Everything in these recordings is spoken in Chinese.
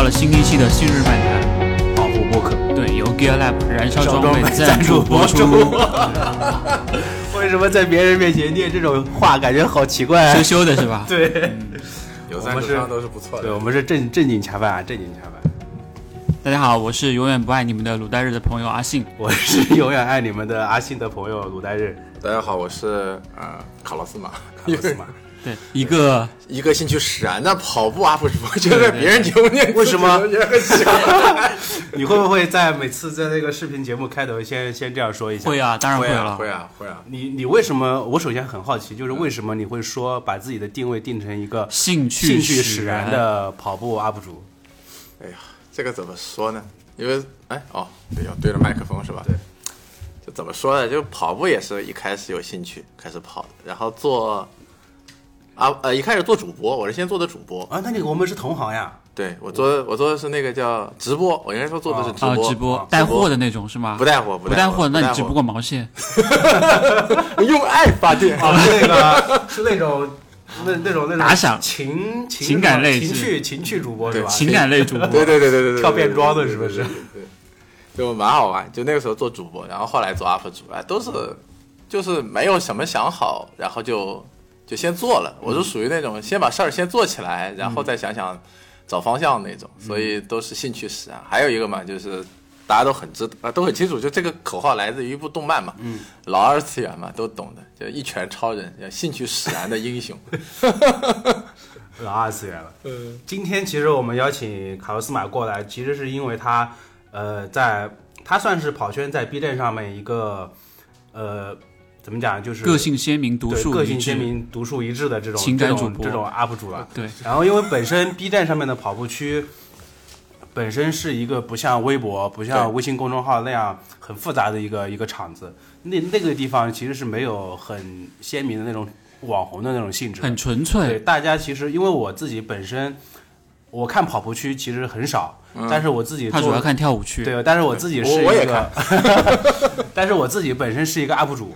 到了新一期的《新日漫谈跑步播客》，对，由 Gear Lab 燃烧装备赞赞助助播出。为什么在别人面前念这种话，感觉好奇怪、羞羞的是吧？对，有赞助商都是不错的对，我们是正正经恰饭啊，正经恰饭。大家好，我是永远不爱你们的鲁代日的朋友阿信。我是永远爱你们的阿信的朋友鲁代日，大家好，我是呃卡洛斯马，卡洛斯马。对，一个一个兴趣使然的跑步 UP 主，觉得别人节目念为什么？你会不会在每次在那个视频节目开头先先这样说一下？会啊，当然会啊了。会啊会啊！你你为什么？我首先很好奇，就是为什么你会说把自己的定位定成一个兴趣兴趣使使然的跑步 UP 主？哎呀，这个怎么说呢？因为哎哦，对，要对着麦克风是吧？对。就怎么说呢？就跑步也是一开始有兴趣开始跑的，然后做啊呃一开始做主播，我是先做的主播。啊，那你我们是同行呀。对我做我做的是那个叫直播，我应该说做的是直啊，播，直播啊带货的那种是吗？不带货不带货，那你直不播过毛线？用爱发电。啊，那个是那种那那种那种打赏情情情感类情是趣情趣主播是吧？情感类主播。对对对对对对，跳变装的是不是对？对对，就蛮好玩。就那个时候做主播，然后后来做 UP 主，哎，都是就是没有什么想好，然后就就先做了。我是属于那种先把事儿先做起来，然后再想想找方向那种，所以都是兴趣使然。还有一个嘛，就是。大家都很知啊，都很清楚，就这个口号来自于一部动漫嘛，嗯，老二次元嘛，都懂的，就一拳超人，叫兴趣使然的英雄。老二次元了。嗯，今天其实我们邀请卡洛斯马过来，其实是因为他，呃，在他算是跑圈在 B 站上面一个，呃，怎么讲，就是个性鲜明、独对个树一致。性鲜明、独树一帜的这种情感主播这种 UP 主了。对，然后因为本身 B 站上面的跑步区本身是一个不像微博、不像微信公众号那样很复杂的一个一个场子，那那个地方其实是没有很鲜明的那种网红的那种性质，很纯粹对，粹。大家其实因为我自己本身，我看跑步区其实很少，但是我自己主要看跳舞区。对，但是我自己是我我也一个，但是我自己本身是一个 UP 主，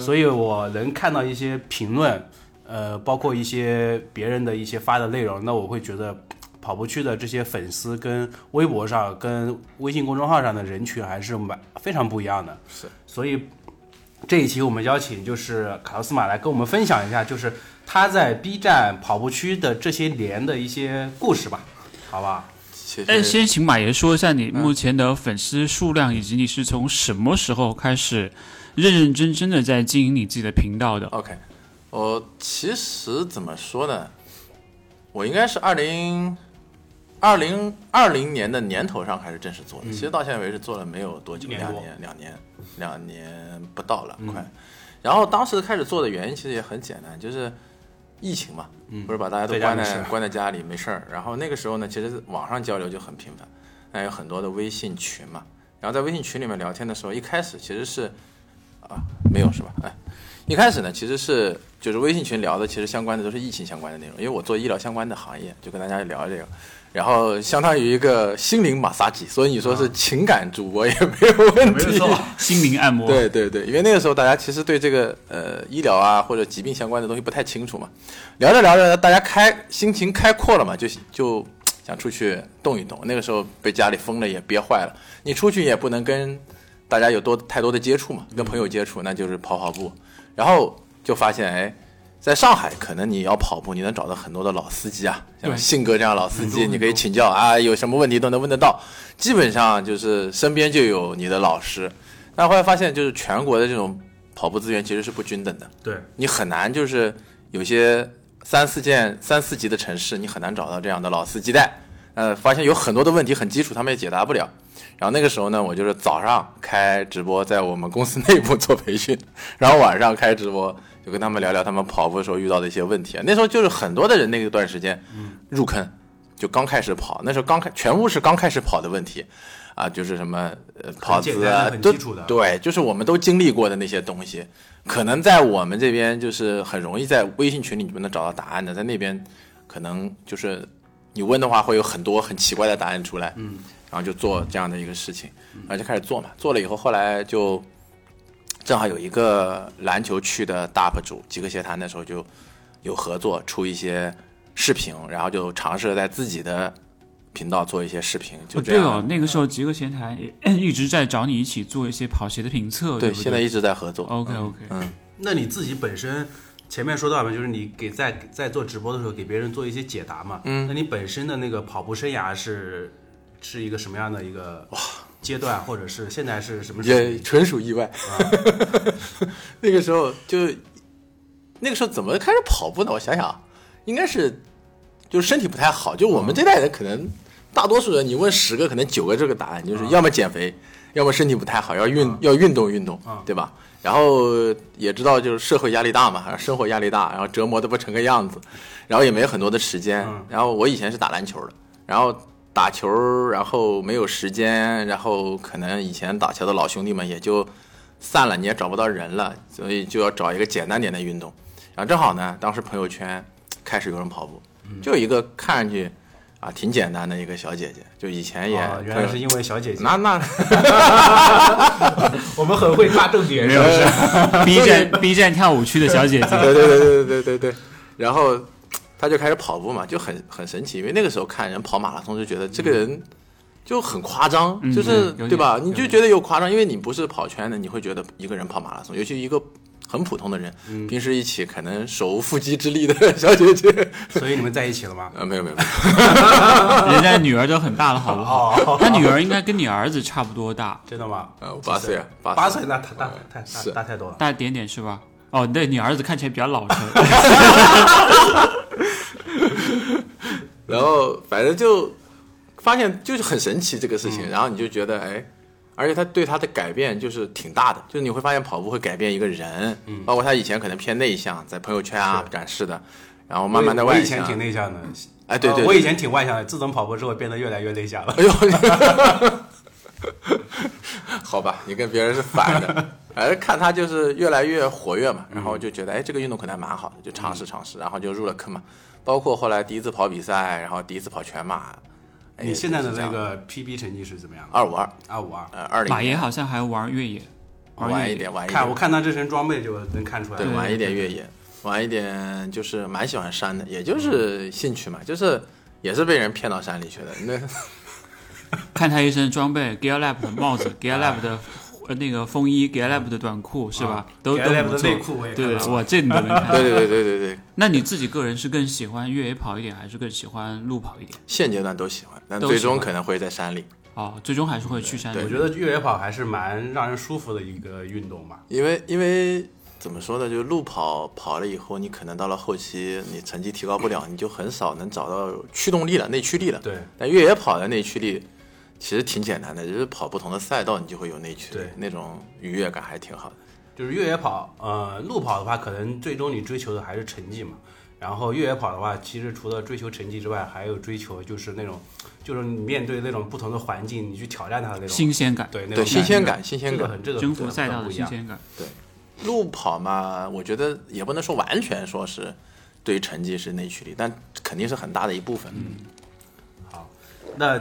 所以我能看到一些评论，呃，包括一些别人的一些发的内容，那我会觉得跑步区的这些粉丝跟微博上、跟微信公众号上的人群还是蛮非常不一样的。是，所以这一期我们邀请就是卡洛斯马来跟我们分享一下，就是他在 B 站跑步区的这些年的一些故事吧，好不好？哎，其实先请马爷说一下嗯你目前的粉丝数量，以及你是从什么时候开始认认真真的在经营你自己的频道的？OK，我其实怎么说呢？我应该是二零二零二零年的年头上开始正式做的，其实到现在为止做了没有多久，年多两年，两年，两年不到了，快。然后当时开始做的原因其实也很简单，就是疫情嘛，不是把大家都关在关在家里没事儿。然后那个时候呢，其实网上交流就很频繁，那有很多的微信群嘛。然后在微信群里面聊天的时候，一开始其实是啊没有是吧？哎，一开始呢其实是就是微信群聊的，其实相关的都是疫情相关的内容，因为我做医疗相关的行业，就跟大家聊这个。然后相当于一个心灵马杀鸡，所以你说是情感主播也没有问题。心灵按摩。对对对，因为那个时候大家其实对这个呃医疗啊或者疾病相关的东西不太清楚嘛，聊着聊着大家开心情开阔了嘛，就就想出去动一动。那个时候被家里封了也憋坏了，你出去也不能跟大家有多太多的接触嘛，跟朋友接触那就是跑跑步，然后就发现哎。在上海，可能你要跑步，你能找到很多的老司机啊，像对信哥这样老司机，你可以请教啊，有什么问题都能问得到。基本上就是身边就有你的老师，但后来发现，就是全国的这种跑步资源其实是不均等的，对，你很难就是有些三四线、三四级的城市，你很难找到这样的老司机带。呃，发现有很多的问题很基础，他们也解答不了。然后那个时候呢，我就是早上开直播，在我们公司内部做培训，然后晚上开直播，就跟他们聊聊他们跑步的时候遇到的一些问题。那时候就是很多的人那一段时间入坑，就刚开始跑，那时候刚开全部是刚开始跑的问题。啊，就是什么呃跑姿啊，都对，就是我们都经历过的那些东西，可能在我们这边就是很容易在微信群里面能找到答案的，在那边可能就是你问的话会有很多很奇怪的答案出来，嗯，然后就做这样的一个事情，然后就开始做嘛，做了以后，后来就正好有一个篮球区的大 UP 主极客协谈，那时候就有合作出一些视频，然后就尝试在自己的频道做一些视频，就这样。哦，那个时候极客闲谈也一直在找你一起做一些跑鞋的评测，对？现在一直在合作。OK OK，嗯，那你自己本身前面说到嘛，就是你给在在做直播的时候给别人做一些解答嘛。嗯，那你本身的那个跑步生涯是是一个什么样的一个阶段，或者是现在是什么？也纯属意外。那个时候就那个时候怎么开始跑步呢？我想想啊，应该是就是身体不太好。就我们这代人可能大多数人，你问十个，可能九个这个答案就是要么减肥，要么身体不太好，要运要运动运动，对吧？然后也知道就是社会压力大嘛，生活压力大，然后折磨的不成个样子，然后也没有很多的时间。然后我以前是打篮球的，然后打球，然后没有时间，然后可能以前打球的老兄弟们也就散了，你也找不到人了，所以就要找一个简单点的运动。然后正好呢，当时朋友圈开始有人跑步，就有一个看上去啊挺简单的一个小姐姐，就以前也、哦，原来是因为小姐姐，那那。我们很会抓重点，是不是？B 站 B 站跳舞区的小姐姐，对对对对对对对，然后他就开始跑步嘛，就很很神奇，因为那个时候看人跑马拉松就觉得这个人就很夸张，嗯就是对吧？你就觉得有夸张，因为你不是跑圈的，你会觉得一个人跑马拉松，尤其一个。很普通的人，平时一起可能手无缚鸡之力的小姐姐，所以你们在一起了吗？呃，没有没有没有，人家女儿都很大了，好不好？哦，他女儿应该跟你儿子差不多大，真的吗？呃，我八岁啊，八岁那太大太大大太多了。大点点是吧？哦，对你儿子看起来比较老成，然后反正就发现就是很神奇这个事嗯。情，然后你就觉得哎，而且他对他的改变就是挺大的，就是你会发现跑步会改变一个人，嗯包括他以前可能偏内向，在朋友圈啊展示的，然后慢慢的外向我以前挺向，内向的，哎对对对呃我以前挺外向的，自从跑步之后变得越来越内向了。哎呦，好吧，你跟别人是反的，反正看他就是越来越活跃嘛，然后就觉得哎这个运动可能还蛮好的，就尝试尝试，然后就入了坑嘛，包括后来第一次跑比赛，然后第一次跑全马，哎你现在的那个 PB 成绩是怎么样的？二五二。二五二。呃，二零马爷好像还玩越野，玩一点，玩一点，看我，看他这身装备就能看出来对，玩。一点越野，玩一点就是蛮喜欢山的，也就是兴趣嘛，就是也是被人骗到山里去的。那看他一身装备，Gear Lab 的帽子，Gear Lab 的呃那个风衣，Gear Lab 的短裤是吧？都 Gear 都 Lab 不错的内裤我也看对，哇，这你都能看。对对对对对对，那你自己个人是更喜欢越野跑一点，还是更喜欢路跑一点？现阶段都喜欢，但最终可能会在山里，哦，最终还是会去山里。我觉得越野跑还是蛮让人舒服的一个运动吧。因为因为怎么说呢，就是路跑跑了以后，你可能到了后期你成绩提高不了，你就很少能找到驱动力了、内驱力了。对，但越野跑的内驱力其实挺简单的，就是跑不同的赛道，你就会有内驱力对，那种愉悦感还挺好的。就是越野跑，呃，路跑的话，可能最终你追求的还是成绩嘛。然后越野跑的话，其实除了追求成绩之外，还有追求就是那种，就是你面对那种不同的环境，你去挑战它的那种新鲜感，对那对种觉新鲜感，新鲜感。这个很这个征服赛道的很不一样。新鲜感。对路跑嘛，我觉得也不能说完全说是对于成绩是内驱力，但肯定是很大的一部分。好那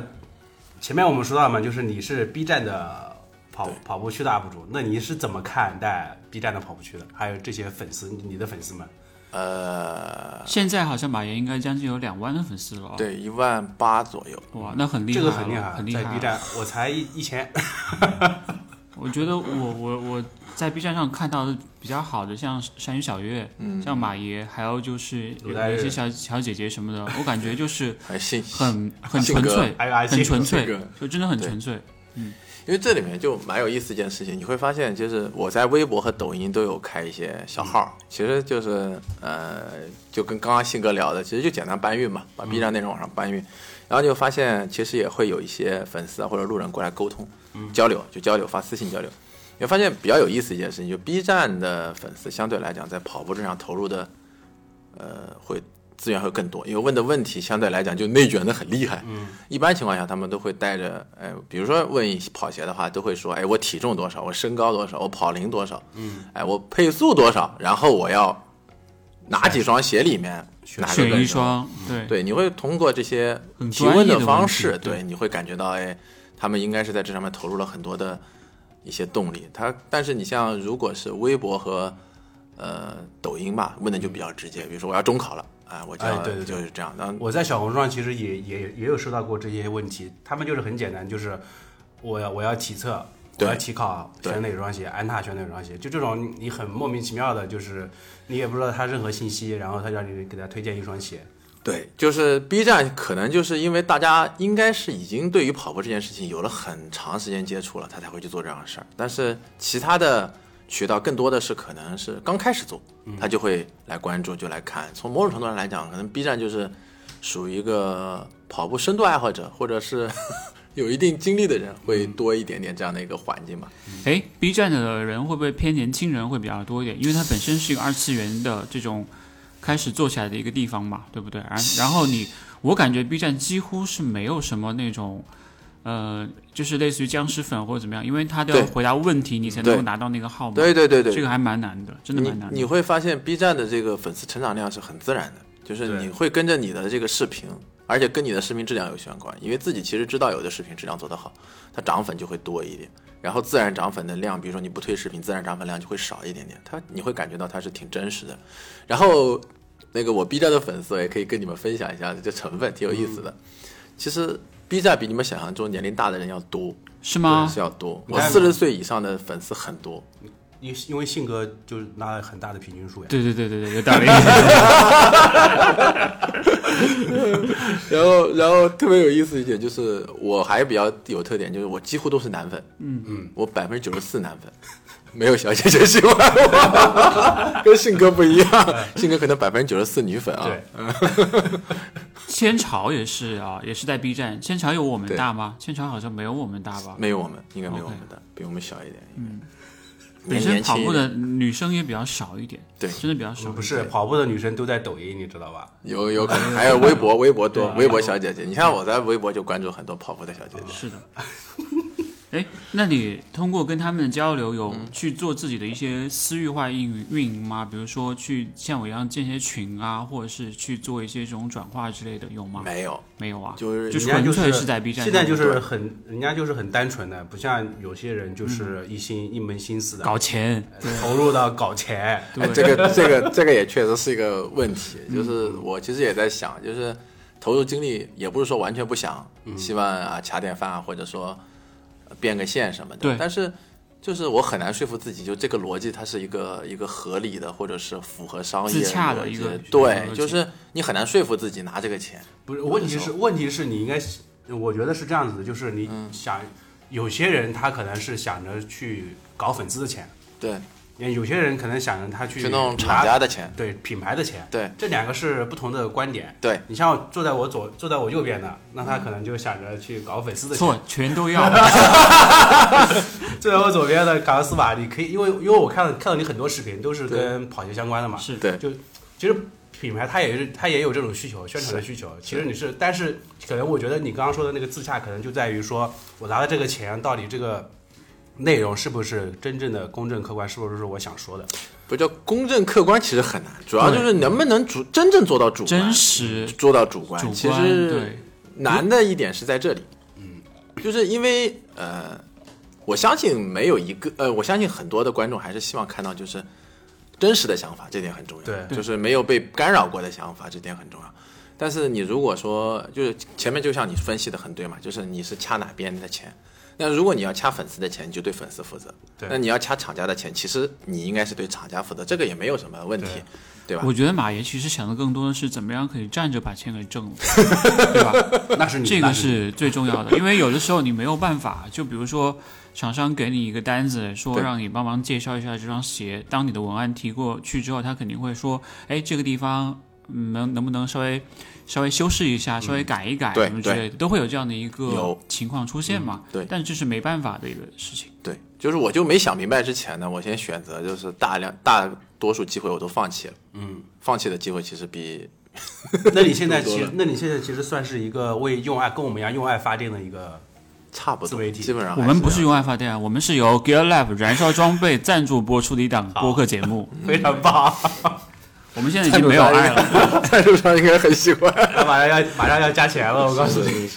前面我们说到嘛，就是你是 B 站的跑跑步区的 UP 主，那你是怎么看待 B 站的跑步区的？还有这些粉丝，你的粉丝们？呃，现在好像马岩应该将近有两万的粉丝了、哦。，对，一万八左右。哇，那很厉害这，个很厉害，很厉害。啊在 B 站我才一一千，我觉得我我我在 B 站上看到的比较好的，像山鱼小月，嗯像马爷，还有就是有一些小小姐姐什么的，我感觉就是 还信很很纯粹，很纯粹，就真的很纯粹。嗯因为这里面就蛮有意思一件事情，你会发现，就是我在微博和抖音都有开一些小号，其实就是呃，就跟刚刚信哥聊的，其实就简单搬运嘛，把 B 站内容往上搬运，然后就发现其实也会有一些粉丝啊或者路人过来沟通、交流，就交流发私信交流，你会发现比较有意思一件事情，就 B 站的粉丝相对来讲在跑步这上投入的，呃，会资源会更多，因为问的问题相对来讲就内卷的很厉害。嗯，一般情况下他们都会带着，哎，比如说问跑鞋的话，都会说，哎，我体重多少，我身高多少，我跑龄多少，嗯，哎，我配速多少，然后我要哪几双鞋里面哪个选更一双，对。对，你会通过这些提问的方式，对。对，你会感觉到，哎，他们应该是在这上面投入了很多的一些动力。他，但是你像如果是微博和呃抖音吧，问的就比较直接，比如说我要中考了，啊，我就要、哎对对对就是这样。那我在小红书上其实也也也有收到过这些问题，他们就是很简单，就是我要我要体测，我要体考选哪双鞋，安踏选哪双鞋，就这种你很莫名其妙的，就是你也不知道他任何信息，然后他让你给他推荐一双鞋，对，就是 B 站可能就是因为大家应该是已经对于跑步这件事情有了很长时间接触了，他才会去做这样的事儿。但是其他的渠道更多的是可能是刚开始做，他就会来关注，就来看。从某种程度上来讲，可能 B 站就是属于一个跑步深度爱好者，或者是 有一定经历的人会多一点点这样的一个环境吧。哎，B 站的人会不会偏年轻人会比较多一点？因为它本身是一个二次元的这种开始做起来的一个地方嘛，对不对？然然后你，我感觉 B 站几乎是没有什么那种。呃，就是类似于僵尸粉或者怎么样，因为他都要回答问题，你才能够拿到那个号码。对对对对，这个还蛮难的，真的蛮难的。你你会发现 B 站的这个粉丝成长量是很自然的，就是你会跟着你的这个视频，而且跟你的视频质量有相关，因为自己其实知道有的视频质量做得好，它涨粉就会多一点，然后自然涨粉的量，比如说你不推视频，自然涨粉量就会少一点点，它你会感觉到它是挺真实的。然后那个我 B 站的粉丝也可以跟你们分享一下这成分，挺有意思的。其实 B 站比你们想象中年龄大的人要多，是吗？是要多。我四十岁以上的粉丝很多，因因为性格就是拿了很大的平均数呀。对对对对对，有道理。然后，然后特别有意思一点就是，我还比较有特点，就是我几乎都是男粉，嗯嗯，我百分之九十四男粉，没有小姐姐喜欢我，跟信哥不一样，信哥可能百分之九十四女粉啊，对，千朝也是啊，也是在 B 站。千朝有我们大吗？千朝好像没有我们大吧？没有我们，应该没有我们大，比我们小一点，嗯，本身跑步的，女生也比较少一点，对。真的比较少。不是跑步的女生都在抖音，你知道吧？有有可能，还有微博，微博多，微博小姐姐，你看我在微博就关注很多跑步的小姐姐，是的。哎，那你通过跟他们的交流，有嗯去做自己的一些私域化运运营吗？比如说去像我一样建些群啊，或者是去做一些这种转化之类的，有吗？没有，没有啊，就是就纯粹是在 B 站上现在就是很，人家就是很单纯的，不像有些人就是一心、一门心思的。搞钱，投入到搞钱。对。哎，这个这个这个也确实是一个问题，就是我其实也在想，就是投入精力也不是说完全不想，希望啊卡点饭啊，或者说呃变个现什么的，对。但是就是我很难说服自己，就这个逻辑它是一个一个合理的，或者是符合商业自洽的一个对就是你很难说服自己拿这个钱，不是，问题是问题是你应该，我觉得是这样子的，就是你嗯想，有些人他可能是想着去搞粉丝的钱，对，有些人可能想着他去去弄拿厂家的钱，对品牌的钱，对这两个是不同的观点。对，你像坐在我左坐在我右边的，那他可能就想着去搞粉丝的钱。错，全都要。坐在我左边的卡洛斯瓦，你可以，因为因为我看到看到你很多视频都是跟跑鞋相关的嘛，是对就其实品牌它也是它也有这种需求，宣传的需求。其实你是，但是可能我觉得你刚刚说的那个自洽，可能就在于说我拿了这个钱，到底这个内容是不是真正的公正客观，是不是我想说的？不叫公正客观，其实很难，主要就是能不能主真正做到主观，真实做到主观，主其观实对难的一点是在这里，嗯，就是因为呃，我相信没有一个呃，我相信很多的观众还是希望看到就是真实的想法，这点很重要，对就是没有被干扰过的想法，这点很重要。但是你如果说就是前面就像你分析的很对嘛，就是你是掐哪边的钱。那如果你要掐粉丝的钱，你就对粉丝负责；对。那你要掐厂家的钱，其实你应该是对厂家负责，这个也没有什么问题，对。吧？我觉得马爷其实想的更多的是怎么样可以站着把钱给挣了，对吧？那是你这个是最重要的，因为有的时候你没有办法，就比如说厂商给你一个单子，说让你帮忙介绍一下这双鞋，当你的文案提过去之后，他肯定会说，哎，这个地方嗯能能不能稍微稍微修饰一下，稍微改一改什么之类的，都会有这样的一个情况出现嘛。对但是这是没办法的一个事情。对，就是我就没想明白之前呢，我先选择就是大量大多数机会我都放弃了，嗯，放弃的机会其实比 那你现在 其实，那你现在其实算是一个为用爱跟我们一样用爱发电的一个，差不多，自媒体基本上我们不是用爱发电啊，我们是由 Gear Lab 燃烧装备赞助播出的一档播客节目。非常棒。我们现在已经没有爱了。赞助商应该很喜欢。他马上要马上要加钱了，我告诉你。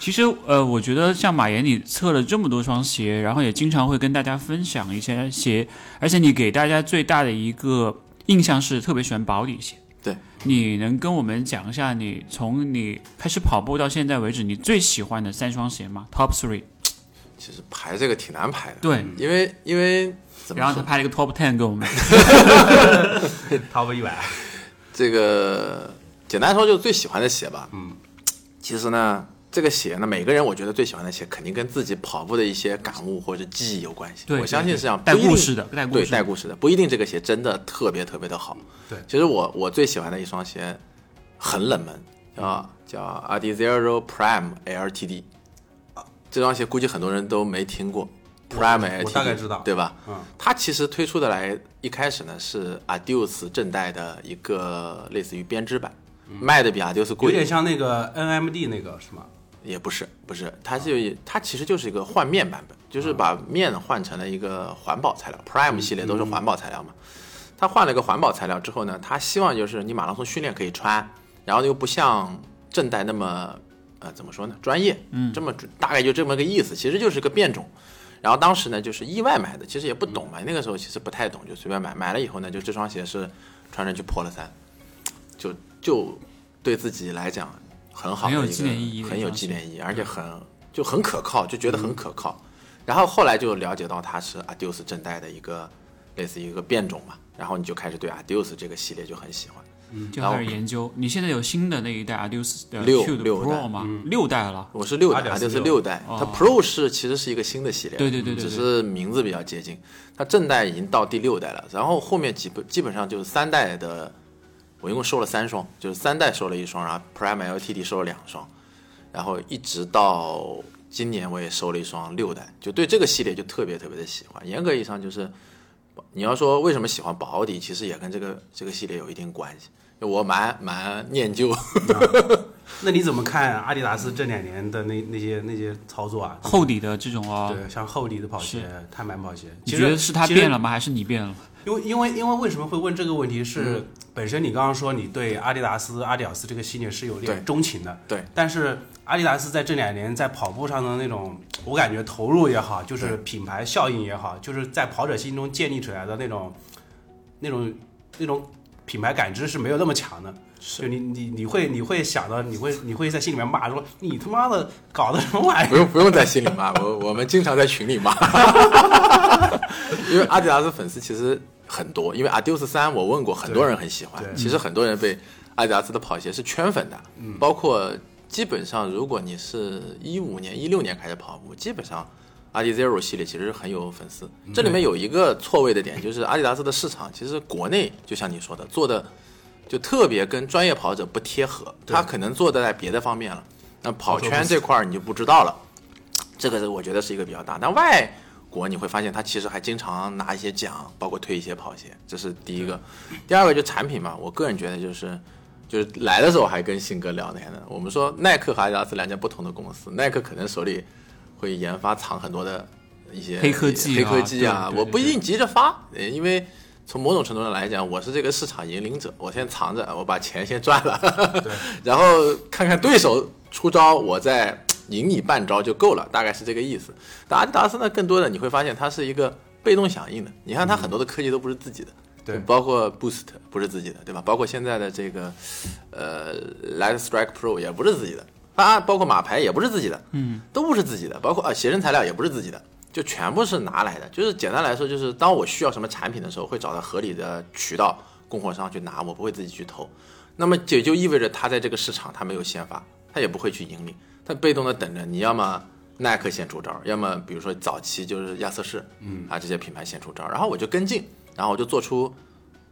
其实，呃，我觉得像马岩，你测了这么多双鞋，然后也经常会跟大家分享一些鞋，而且你给大家最大的一个印象是特别喜欢保底鞋。对，你能跟我们讲一下你从你开始跑步到现在为止，你最喜欢的三双鞋吗？Top three。其实排这个挺难排的，对，因为因为然后他拍了一个 Top ten 给我们。top 一百，这个简单说就是最喜欢的鞋吧。嗯，其实呢，这个鞋呢，每个人我觉得最喜欢的鞋肯定跟自己跑步的一些感悟或者记忆有关系。对我相信是这样，带故事的带故对事对带故事的，不一定这个鞋真的特别特别的好。对其实我我最喜欢的一双鞋很冷门，叫叫 Adizero Prime LTD。这双鞋估计很多人都没听过，Prime 我大概知道对吧？嗯，它其实推出的来一开始呢是 Adios 正代的一个类似于编织版，卖的比 Adios 有，点像那个 NMD 那个是吗？也不是不是，它就它其实就是一个换面版本，就是把面换成了一个环保材料，Prime 系列都是环保材料嘛。它换了一个环保材料之后呢，它希望就是你马拉松训练可以穿，然后又不像正代那么呃怎么说呢专业，嗯，这么大概就这么个意思，其实就是个变种。然后当时呢就是意外买的，其实也不懂嘛，那个时候其实不太懂，就随便买。买了以后呢，就这双鞋是穿上去破了三，就就对自己来讲很好的一个，很有纪念意义很有纪念意义，而且很就很可靠，就觉得很可靠。然后后来就了解到它是 Adios 正代的一个类似于一个变种嘛，然后你就开始对 Adios 这个系列就很喜欢。就开始研究。你现在有新的那一代 Adios 的六 Q 的六代 Pro 吗？六代了。我是六代 2.46，Adios 六代，它 Pro 是其实是一个新的系列，对对对对只是名字比较接近。它正代已经到第六代了，然后后面基本基本上就是三代的，我一共收了三双，就是三代收了一双，然后 Prime LTD 收了两双，然后一直到今年我也收了一双六代，就对这个系列就特别特别的喜欢。严格意义上就是，你要说为什么喜欢保底，其实也跟这个这个系列有一定关系。就我蛮蛮念旧，那你怎么看阿迪达斯这两年的那那些那些操作啊？厚底的这种哦，对，像厚底的跑鞋、碳板跑鞋，你觉得是他变了吗？还是你变了？因为因为因为为什么会问这个问题嗯是，本身你刚刚说你对阿迪达斯、阿迪奥斯这个系列是有点钟情的，对。但是阿迪达斯在这两年在跑步上的那种，我感觉投入也好，就是品牌效应也好，就是在跑者心中建立起来的那种那种那种品牌感知是没有那么强的。就你你你会你会想到你会你会在心里面骂说你他妈的搞的什么玩意儿？不用不用在心里骂，我我们经常在群里骂，因为阿迪达斯粉丝其实很多，因为 Adios 三我问过，很多人很喜欢，其实很多人被阿迪达斯的跑鞋是圈粉的，包括基本上如果你是一五年、一六年开始跑步，基本上。阿迪 Zero 系列其实很有粉丝，这里面有一个错位的点，就是阿迪达斯的市场其实国内就像你说的做的就特别跟专业跑者不贴合，他可能做的在别的方面了。那跑圈这块儿你就不知道了，这个是我觉得是一个比较大。但外国你会发现，他其实还经常拿一些奖，包括推一些跑鞋，这是第一个。第二个就产品嘛，我个人觉得就是。就是来的时候还跟信哥聊那天的，我们说耐克和阿迪达斯两家不同的公司，耐克可能手里会研发藏很多的一些黑科技啊黑科技啊，对对对我不一定急着发，呃因为从某种程度上来讲，我是这个市场引领者，我先藏着，我把钱先赚了，然后看看对手出招，我再赢你半招就够了，大概是这个意思。但阿迪达斯呢，更多的你会发现它是一个被动响应的，你看它很多的科技都不是自己的。对包括 Boost 不是自己的，对吧？包括现在的这个，呃，Light Strike Pro 也不是自己的，啊，包括马牌也不是自己的，嗯，都不是自己的，包括啊鞋身材料也不是自己的，就全部是拿来的。就是简单来说，就是当我需要什么产品的时候，会找到合理的渠道供货商去拿，我不会自己去投。那么也就意味着他在这个市场他没有先发，他也不会去盈利，他被动的等着你要么耐克先出招，要么比如说早期就是亚瑟士，嗯啊这些品牌先出招，然后我就跟进，然后我就做出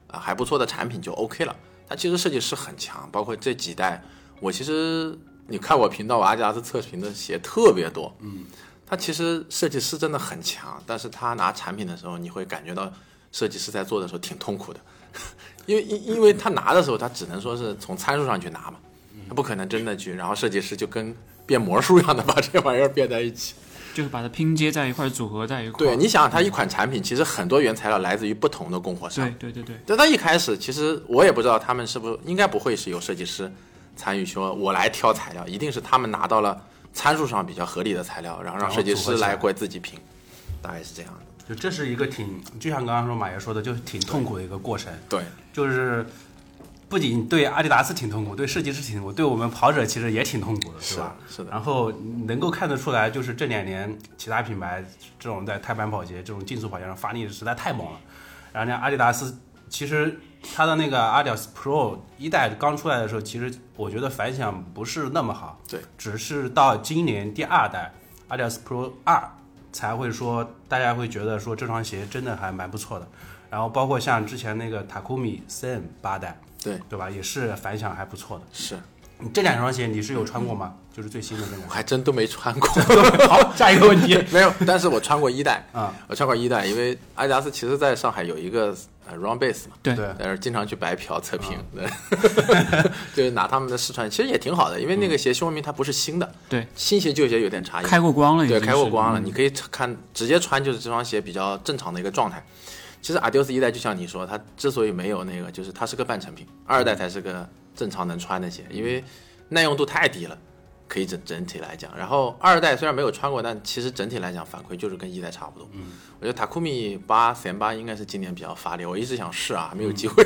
啊还不错的产品就 OK 了。它其实设计师很强，包括这几代，我其实你看我频道，我阿迪达斯测评的鞋特别多，嗯，他其实设计师真的很强，但是他拿产品的时候，你会感觉到设计师在做的时候挺痛苦的，因为因因为他拿的时候，他只能说是从参数上去拿嘛，他不可能真的去，然后设计师就跟变魔术一样的把这玩意儿变在一起。就是把它拼接在一块，组合在一块。对，你想想，它一款产品其实很多原材料来自于不同的供货商，对对对对，但他一开始其实我也不知道他们是不是应该不会是有设计师参与，说我来挑材料，一定是他们拿到了参数上比较合理的材料，然后让设计师来过来自己评，大概是这样的。就这是一个挺，就像刚刚说马爷说的，就是挺痛苦的一个过程。对，就是不仅对阿迪达斯挺痛苦，对设计师挺痛苦，对我们跑者其实也挺痛苦的，是吧？是的，然后能够看得出来，就是这两年其他品牌这种在碳板跑鞋、这种竞速跑鞋上发力实在太猛了。然后呢，阿迪达斯其实它的那个 Adidas Pro 一代刚出来的时候，其实我觉得反响不是那么好。对，只是到今年第二代 Adidas Pro 二才会说大家会觉得说这双鞋真的还蛮不错的。然后包括像之前那个 Takumi Sen 八代，对对吧？也是反响还不错的。是你这两双鞋你是有穿过吗？就是最新的那我种。还真都没穿过，好，下一个问题 没有，但是我穿过一代啊，我穿过一代，因为阿迪达斯其实在上海有一个呃 Run Base 嘛，对对但是经常去白嫖测评，对，就是拿他们的试穿，其实也挺好的，因为那个鞋说明它不是新的，对，新鞋旧鞋有点差异，开过光了已经对，开过光了，嗯你可以看直接穿就是这双鞋比较正常的一个状态。其实 Adidas 一代就像你说，它之所以没有那个，就是它是个半成品，二代才是个正常能穿的鞋，因为耐用度太低了，可以整整体来讲。然后二代虽然没有穿过，但其实整体来讲反馈就是跟一代差不多。嗯，我觉得 Takumi 八 CM 八应该是今年比较发力，我一直想试啊，没有机会，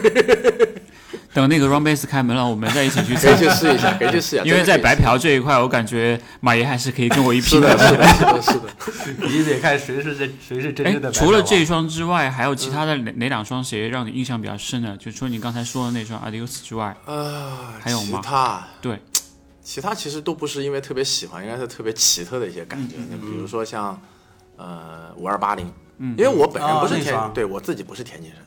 等那个 Run Base 开门了，我们再一起去可以。去试一下，可以去试一下。因为在白嫖嫖这一块，我感觉马爷还是可以跟我一拼的。是的，是的，是的。你得看谁是真谁是真哎正的。，除了这一，双之外，还有其他的哪哪两双鞋让你印象比较深的？就除了你刚才说的那双 Adios 之外，呃，还有吗其他对，其他其实都不是因为特别喜欢，应该是特别奇特的一些感觉。那、比如说像呃五二八零，嗯因为我本人不是田，哦对我自己不是田径生，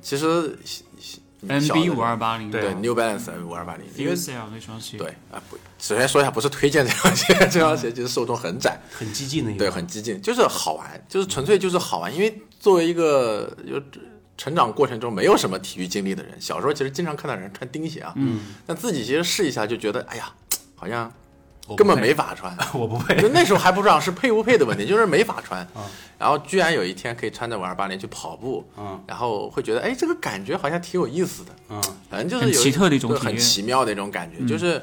其实小小 NB 的五二八零对 New Balance 五二八零，因为 Fusel 那双鞋，对啊不，首先说一下，不是推荐这双鞋，这双鞋其实受众很窄，很激进的一个，对，很激进，就是好玩，就是纯粹就是好玩。因为作为一个就成长过程中没有什么体育经历的人，小时候其实经常看到人穿钉鞋啊，嗯，但自己其实试一下就觉得，哎呀，好像我根本没法穿。我不配。就那时候还不知道是配不配的问题，就是没法穿。然后居然有一天可以穿着五二八零去跑步，嗯然后会觉得，哎，这个感觉好像挺有意思的。嗯，反正就是有奇特的一种很奇妙的一种感觉，就是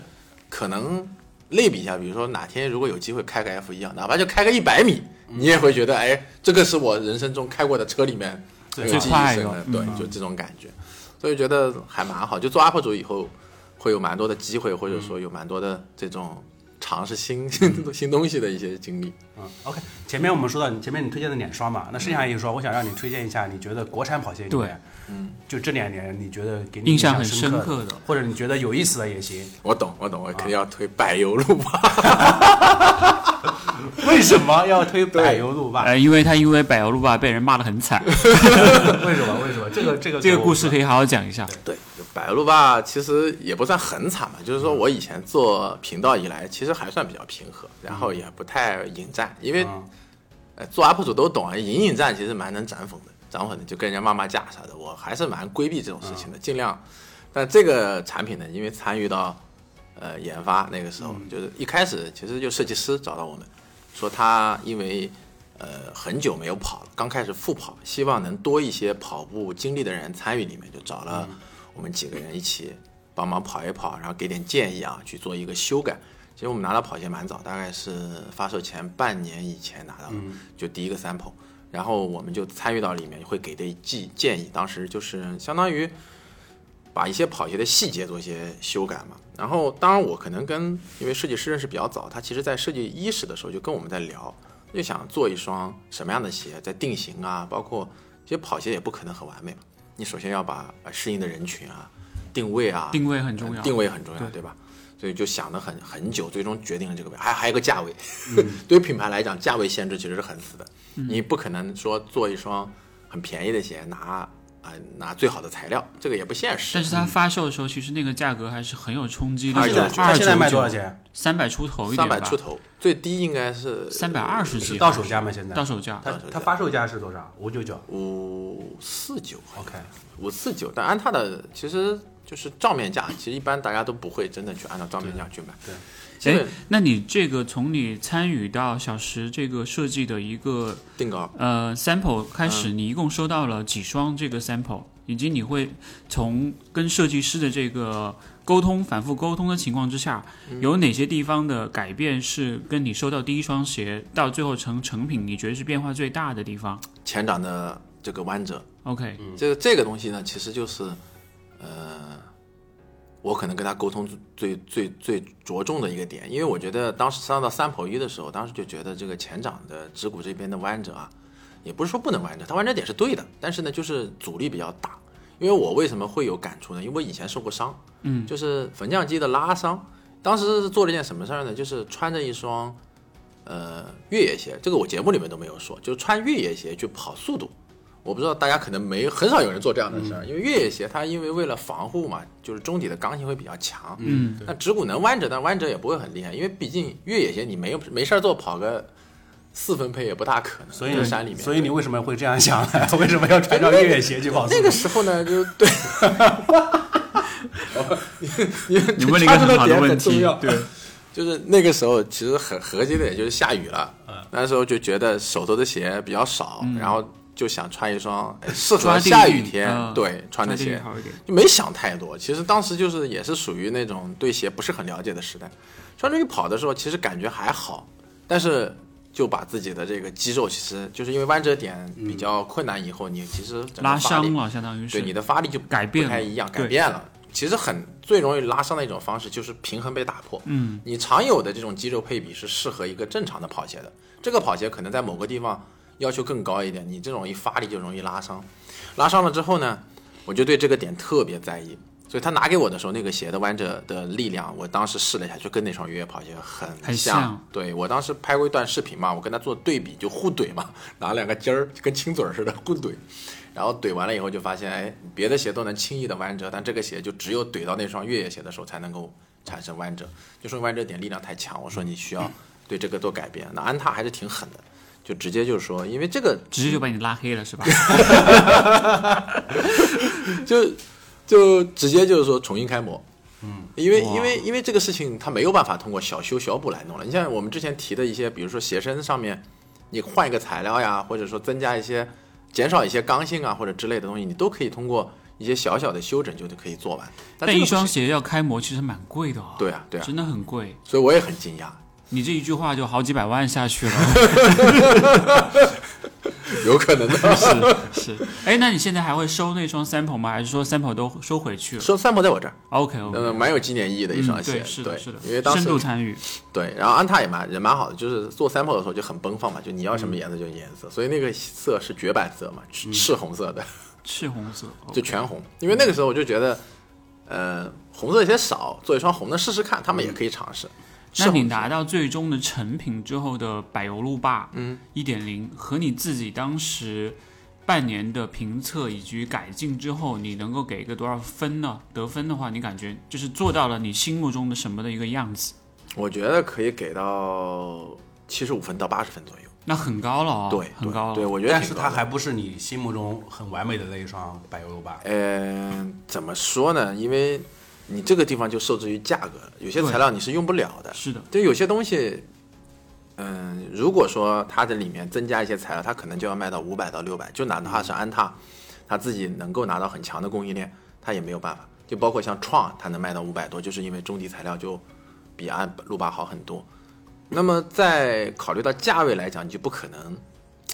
可能类比一下，比如说哪天如果有机会开个 F 一啊，哪怕就开个一百米，你也会觉得，哎，这个是我人生中开过的车里面最快的对，就这种感觉，所以觉得还蛮好。就做 UP 主以后，会有蛮多的机会，或者说有蛮多的这种尝试新新东西的一些经历。嗯，OK，前面我们说到你前面你推荐的两双嘛，那剩下一双，我想让你推荐一下，你觉得国产跑鞋里面，嗯，就这两年你觉得给你印象很深刻的或者你觉得有意思的也行。我懂，我懂，我肯定要推柏油路吧。为什么要推柏油路霸？呃，因为他因为柏油路霸被人骂得很惨，为什么？为什么？这个这个这个故事可以以好好讲一下。对，柏油路霸其实也不算很惨吧，就是说我以前做频道以来，其实还算比较平和，然后也不太引战，因为、嗯。呃做 UP 主都懂啊，引引战其实蛮能涨粉的，涨粉的就跟人家骂骂架啥的，我还是蛮规避这种事情的，尽量。但这个产品呢，因为参与到呃研发那个时候，就是一开始其实就设计师找到我们，说他因为呃很久没有跑了，刚开始复跑，希望能多一些跑步经历的人参与里面，就找了我们几个人一起帮忙跑一跑，然后给点建议啊，去做一个修改。其实我们拿到跑鞋蛮早，大概是发售前半年以前拿到的，就第一个 sample，然后我们就参与到里面，会给的建建议，当时就是相当于把一些跑鞋的细节做一些修改嘛。然后当然我可能跟因为设计师认识比较早，他其实在设计伊始的时候就跟我们在聊，就想做一双什么样的鞋，在定型啊，包括其实跑鞋也不可能很完美嘛，你首先要把呃适应的人群啊、定位啊、定位很重要定位很重要，对对吧？所以就想了很很久，最终决定了这个位，还还有个价位。对于品牌来讲，价位限制其实是很死的，你不可能说做一双很便宜的鞋拿啊、拿最好的材料，这个也不现实。但是它发售的时候，其实那个价格还是很有冲击力而且的，它现在卖多少？钱？三百出头一点吧，三百出头，最低应该是三百二十几，到手价吗？现在到手价。它它发售价是多少？五九九。五四九，OK，五四九。但安踏的其实就是账面价，其实一般大家都不会真的去按照账面价去买。对哎，那你这个从你参与到小时这个设计的一个定稿。呃 sample 开嗯。始，你一共收到了几双这个 sample，以及你会从跟设计师的这个沟通、反复沟通的情况之下，嗯。有哪些地方的改变是跟你收到第一双鞋到最后成成品，你觉得是变化最大的地方？前掌的这个弯折，？OK，这个这个东西呢，其实就是，呃，我可能跟他沟通最最最着重的一个点，因为我觉得当时上到三跑一的时候，当时就觉得这个前掌的指骨这边的弯折啊，也不是说不能弯折，它弯折点是对的，但是呢，就是阻力比较大。因为我为什么会有感触呢？因为我以前受过伤，嗯，就是缝匠机的拉伤。当时是做了一件什么事儿呢？就是穿着一双呃越野鞋，这个我节目里面都没有说，就是穿越野鞋去跑速度。我不知道大家可能没很少有人做这样的事儿，因为越野鞋它因为为了防护嘛，就是中底的刚性会比较强，嗯，那指骨能弯折，但弯折也不会很厉害，因为毕竟越野鞋你没有没事儿做跑个四分配也不大可能，所以山里面。所以你为什么会这样想呢？为什么要穿上越野鞋去跑？那个时候呢，就对，你你问了一个很好的问题，对，就是那个时候其实很合计的，也就是下雨了，那时候就觉得手头的鞋比较少，然后就想穿一双哎适合下雨天嗯对穿的鞋。就没想太多。其实当时就是也是属于那种对鞋不是很了解的时代，穿出去跑的时候，其实感觉还好，但是就把自己的这个肌肉，其实就是因为弯折点比较困难，以后你其实拉伤了，相当于是对你的发力就改变不太一样，改变了。其实很最容易拉伤的一种方式就是平衡被打破。嗯，你常有的这种肌肉配比是适合一个正常的跑鞋的，这个跑鞋可能在某个地方要求更高一点，你这种一发力就容易拉伤。拉伤了之后呢，我就对这个点特别在意，所以他拿给我的时候，那个鞋的弯折的力量，我当时试了一下，就跟那双越野跑鞋很很像。对我当时拍过一段视频嘛，我跟他做对比，就互怼嘛，拿两个尖儿就跟亲嘴儿似的互怼。然后怼完了以后就发现，哎，别的鞋都能轻易的弯折，但这个鞋就只有怼到那双越野鞋的时候才能够产生弯折，就说弯折点力量太强。我说你需要对这个做改变。那安踏还是挺狠的，就直接就是说，因为这个直接就把你拉黑了，是吧？就就直接就是说重新开模。嗯，因为因为因为这个事情它没有办法通过小修小补来弄了。你像我们之前提的一些，比如说鞋身上面，你换一个材料呀，或者说增加一些、减少一些刚性啊或者之类的东西，你都可以通过一些小小的修整就可以做完。但但一双鞋要开模其实蛮贵的哦。对啊对啊，真的很贵。所以我也很惊讶，你这一句话就好几百万下去了。有可能的。是是。哎，那你现在还会收那双 sample 吗？还是说 sample 都收回去了收 sample 在我这儿，？OK OK。呃，蛮有纪念意义的一双鞋，嗯、对，是的，是的，因为当时深度参与，对，然后安踏也蛮也蛮好的，就是做 sample 的时候就很奔放嘛，就你要什么颜色就颜色，所以那个色是绝版色嘛，赤赤红色的，赤红色，就全红。因为那个时候我就觉得，呃，红色有些少，做一双红的试试看，他们也可以尝试。那你拿到最终的成品之后的柏油路霸，嗯，一点零和你自己当时半年的评测以及改进之后，你能够给一个多少分呢？得分的话，你感觉就是做到了你心目中的什么的一个样子？我觉得可以给到七十五分到八十分左右。那很高了哦，对，很高了。对，我觉得但是它还不是你心目中很完美的那一双柏油路霸。呃，怎么说呢？因为你这个地方就受制于价格，有些材料你是用不了的。是的，就有些东西，嗯，如果说它的里面增加一些材料，它可能就要卖到五百到六百，就哪怕是安踏，它自己能够拿到很强的供应链，它也没有办法。就包括像创，它能卖到五百多，就是因为中底材料就比安路霸好很多。那么在考虑到价位来讲，你就不可能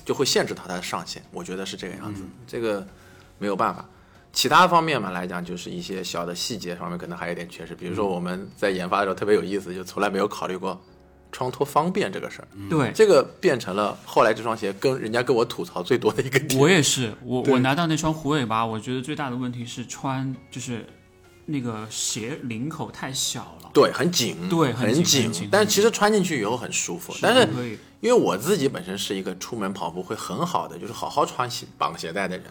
就会限制到它的上限，我觉得是这个样子，这个没有办法。其他方面嘛来讲，就是一些小的细节方面可能还有点缺失，比如说我们在研发的时候特别有意思，就从来没有考虑过穿脱方便这个事儿，对，这个变成了后来这双鞋跟人家跟我吐槽最多的一个点。我也是，我我拿到那双虎尾巴，我觉得最大的问题是穿就是那个鞋领口太小了。对，很紧，对很很紧很紧但其实穿进去以后很舒服。但是，因为我自己本身是一个出门跑步会很好的，就是好好穿鞋绑鞋带的人，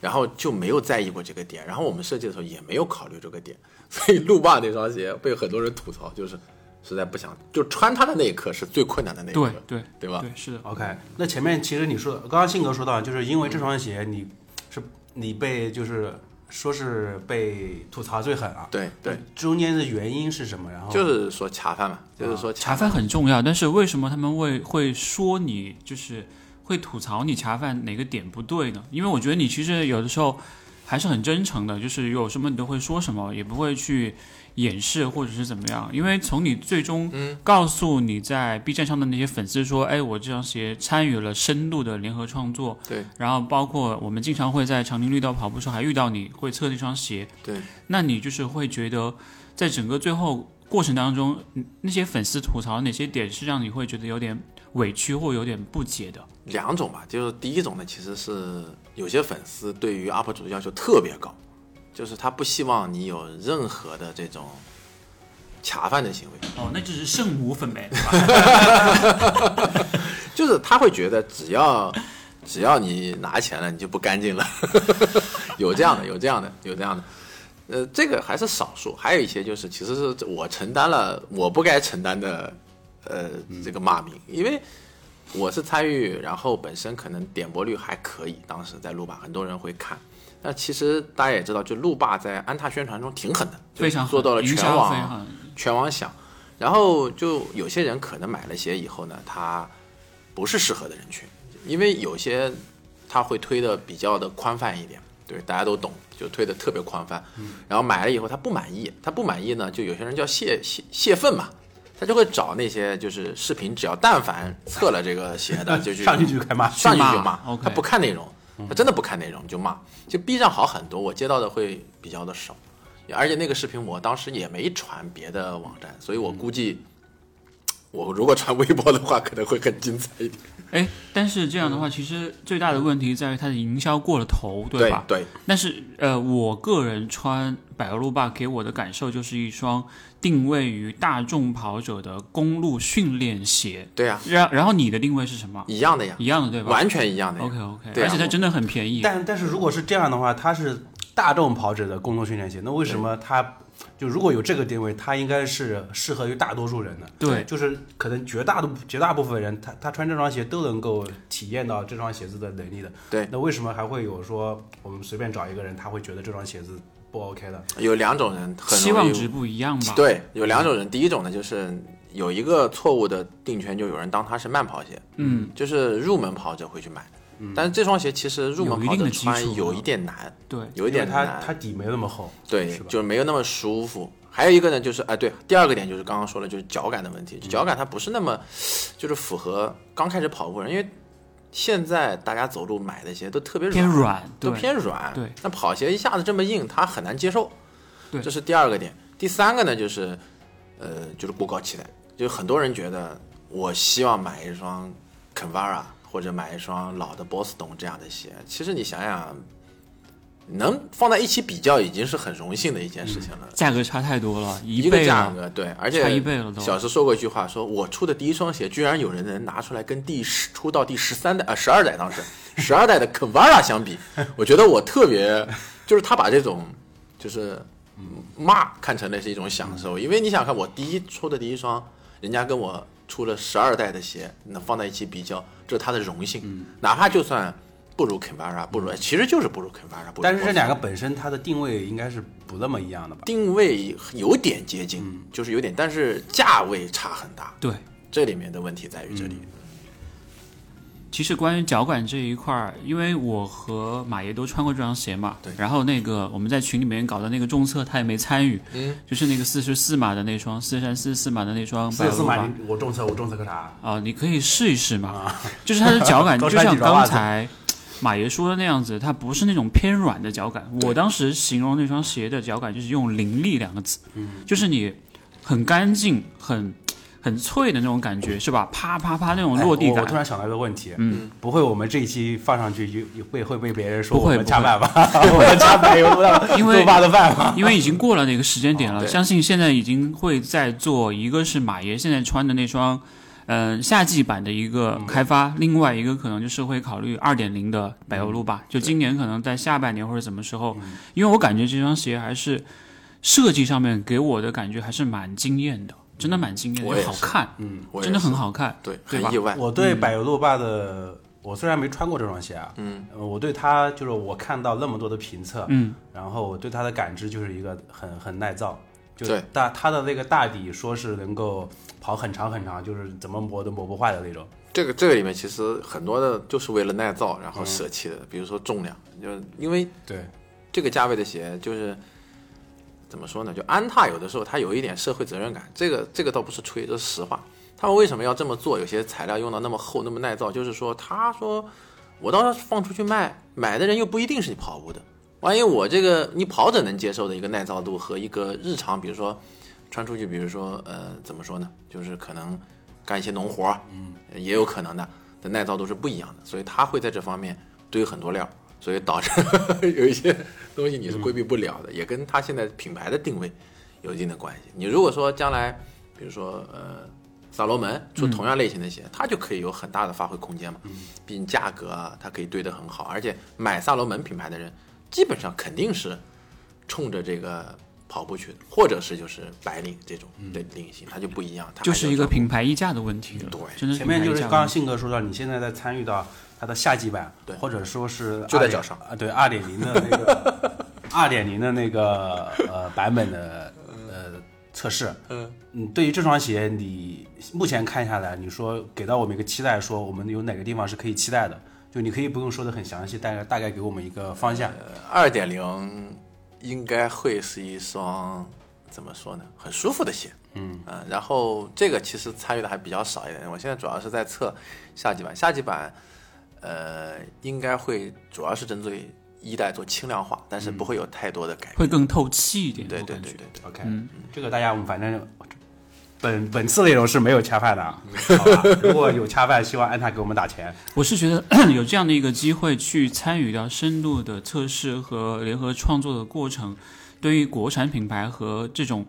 然后就没有在意过这个点。然后我们设计的时候也没有考虑这个点，所以路霸那双鞋被很多人吐槽，就是实在不想，就穿它的那一刻是最困难的那一刻对，对对吧？对，是的，OK，那前面其实你说，刚刚信哥说到，就是因为这双鞋你是你被就是说是被吐槽最狠啊，对对，中间的原因是什么？然后就是说恰饭嘛，就是说恰饭很重要，但是为什么他们会会说你就是会吐槽你茶饭哪个点不对呢？因为我觉得你其实有的时候还是很真诚的，就是有什么你都会说什么，也不会去掩饰或者是怎么样。因为从你最终告诉你在 B 站上的那些粉丝说，哎，我这双鞋参与了深度的联合创作，对，然后包括我们经常会在长宁绿道跑步时候还遇到你会测那双鞋，对，那你就是会觉得在整个最后过程当中，嗯那些粉丝吐槽哪些点是让你会觉得有点委屈或有点不解的？两种吧，就是第一种呢，其实是有些粉丝对于 UP 主的要求特别高，就是他不希望你有任何的这种恰饭的行为，哦，那就是圣母粉呗？就是他会觉得只要只要你拿钱了，你就不干净了，有这样的，有这样的，有这样的。呃，这个还是少数，还有一些就是其实是我承担了我不该承担的，呃，这个骂名，因为我是参与，然后本身可能点播率还可以，当时在路霸很多人会看。那其实大家也知道，就路霸在安踏宣传中挺狠的，就非常做到了全网全网响。然后就有些人可能买了鞋以后呢，他不是适合的人群，因为有些他会推的比较的宽泛一点，对，大家都懂，就推的特别宽泛。然后买了以后他不满意，他不满意呢，就有些人叫泄泄泄愤嘛，他就会找那些就是视频，只要但凡测了这个鞋的，就去 上去就开骂上去就骂他不看内容，他真的不看内容就骂。就 B 站好很多，我接到的会比较的少，而且那个视频我当时也没传别的网站，所以我估计我如果传微博的话，可能会很精彩一点。哎，但是这样的话，其实最大的问题在于它的营销过了头，对吧？对，但是呃，我个人穿百欧路霸给我的感受就是一双定位于大众跑者的公路训练鞋。对啊、然然后你的定位是什么？一样的呀，一样的对吧完全一样的。？OK OK，啊而且它真的很便宜。但但是如果是这样的话，它是大众跑者的公路训练鞋，那为什么它就如果有这个定位，它应该是适合于大多数人的？对就是可能绝大多绝大部分人，他他穿这双鞋都能够体验到这双鞋子的能力的。对，那为什么还会有说我们随便找一个人，他会觉得这双鞋子不 OK 的？有两种人很期望值不一样吧？对，有两种人。第一种呢，就是有一个错误的定圈，就有人当它是慢跑鞋，嗯，就是入门跑者会去买。但是这双鞋其实入门跑者穿有一点难，对，有一点难。它底没那么厚，对就是没有那么舒服。还有一个呢，就是哎，对，第二个点就是刚刚说的，就是脚感的问题。嗯脚感它不是那么，就是符合刚开始跑步人，因为现在大家走路买的鞋都特别偏软，都偏软。对，那跑鞋一下子这么硬，他很难接受。对这是第二个点。第三个呢，就是呃，就是过高期待，就很多人觉得我希望买一双 Convara 或者买一双老的 Boston 这样的鞋。其实你想想，能放在一起比较，已经是很荣幸的一件事情了。价格差太多了，一个倍了。价格，对，而且一倍了都小时说过一句话，说我出的第一双鞋，居然有人能拿出来跟第十出到第十三代啊十二代当时十二代的 Convara 相比，我觉得我特别，就是他把这种就是骂看成那是一种享受，因为你想看我第一出的第一双，人家跟我出了十二代的鞋，那放在一起比较，这是它的荣幸，哪怕就算不如 Convara，不如其实就是不如 Convara，不但是这两个本身它的定位应该是不那么一样的吧？定位有点接近，就是有点，但是价位差很大，对，这里面的问题在于这里。其实关于脚感这一块儿，因为我和马爷都穿过这双鞋嘛，对然后那个我们在群里面搞的那个重测，他也没参与，嗯，就是那个四十四码的那双，四三四四码的那双四十四码你我重测我重测个啥？啊，你可以试一试嘛，就是它的脚感，就像刚才马爷说的那样子，它不是那种偏软的脚感。我当时形容那双鞋的脚感就是用凌厉两个字，嗯就是你很干净、很很脆的那种感觉，是吧？啪啪啪那种落地感哎我我突。然想到一个问题，嗯，不会我们这一期放上去就就会会被别人说 我们加饭吧？我们加饭有做因为做爸的饭吗？因为已经过了那个时间点了，对相信现在已经会在做，一个是马爷现在穿的那双，嗯、夏季版的一个开发，另外一个可能就是会考虑二点零的柏油路吧，就今年可能在下半年或者什么时候，因为我感觉这双鞋还是设计上面给我的感觉还是蛮惊艳的，真的蛮惊艳的，我也好看，嗯，真的很好看，对，对很意外。我对百油路霸的，我虽然没穿过这双鞋啊，嗯，呃我对它就是我看到那么多的评测，嗯，然后我对它的感知就是一个很很耐造，就对。大它的那个大底说是能够跑很长很长，就是怎么磨都磨不坏的那种。这个这个里面其实很多的就是为了耐造，然嗯。后舍弃的，比如说重量，就因为对，这个价位的鞋就是怎么说呢？就安踏有的时候它有一点社会责任感，这个这个倒不是吹，这是实话。他们为什么要这么做？有些材料用到那么厚、那么耐造，就是说，他说我到时候放出去卖，买的人又不一定是你跑步的。万一我这个你跑者能接受的一个耐造度和一个日常，比如说穿出去，比如说呃怎么说呢？就是可能干一些农活，嗯，也有可能的的耐造度是不一样的，所以他会在这方面堆很多料，所以导致 有一些东西你是规避不了的，也跟他现在品牌的定位有一定的关系。你如果说将来，比如说呃。萨罗门出同样类型的鞋，它就可以有很大的发挥空间嘛。毕竟价格啊，它可以堆得很好，而且买萨罗门品牌的人，基本上肯定是冲着这个跑步去的，或者是就是白领这种的领型，它就不一样。它就是一个品牌溢价的问题了。对，前面就是刚刚信信哥说到，你现在在参与到它的夏季版，对或者说是 2. 就在脚上啊，对，二点零的那个 二点零的那个呃版本的呃测试，嗯嗯，对于这双鞋，你目前看下来，你说给到我们一个期待，说我们有哪个地方是可以期待的？就你可以不用说的很详细，大概大概给我们一个方向。二点零应该会是一双怎么说呢？很舒服的鞋。嗯然后这个其实参与的还比较少一点。我现在主要是在测夏季版，夏季版呃应该会主要是针对一代做轻量化，但是不会有太多的改变。会更透气一点。对对对对。OK，、嗯这个大家我们反正本本次内容是没有恰饭的啊，好吧？如果有恰饭，希望安踏给我们打钱。我是觉得 有这样的一个机会去参与到深度的测试和联合创作的过程，对于国产品牌和这种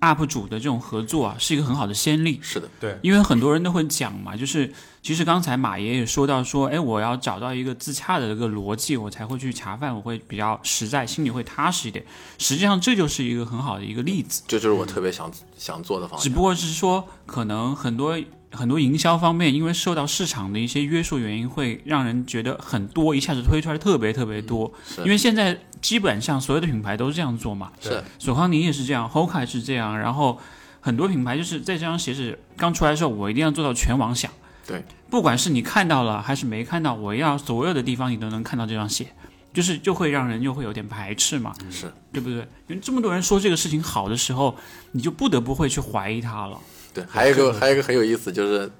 UP 主的这种合作啊，是一个很好的先例。是的，对，因为很多人都会讲嘛，就是其实刚才马爷也说到说，哎，我要找到一个自洽的一个逻辑，我才会去茶饭，我会比较实在，心里会踏实一点。实际上这就是一个很好的一个例子。这就是我特别想想做的方向。只不过是说，可能很多很多营销方面，因为受到市场的一些约束原因，会让人觉得很多一下子推出来特别特别多。是因为现在基本上所有的品牌都是这样做嘛，是索康尼也是这样，Hoka 也是这样，然后很多品牌就是在这双鞋子刚出来的时候，我一定要做到全网响。对，不管是你看到了还是没看到，我要所有的地方你都能看到这双鞋，就是就会让人又会有点排斥嘛，是，对不对？因为这么多人说这个事情好的时候，你就不得不会去怀疑它了。对，还有一个还有一个很有意思，就是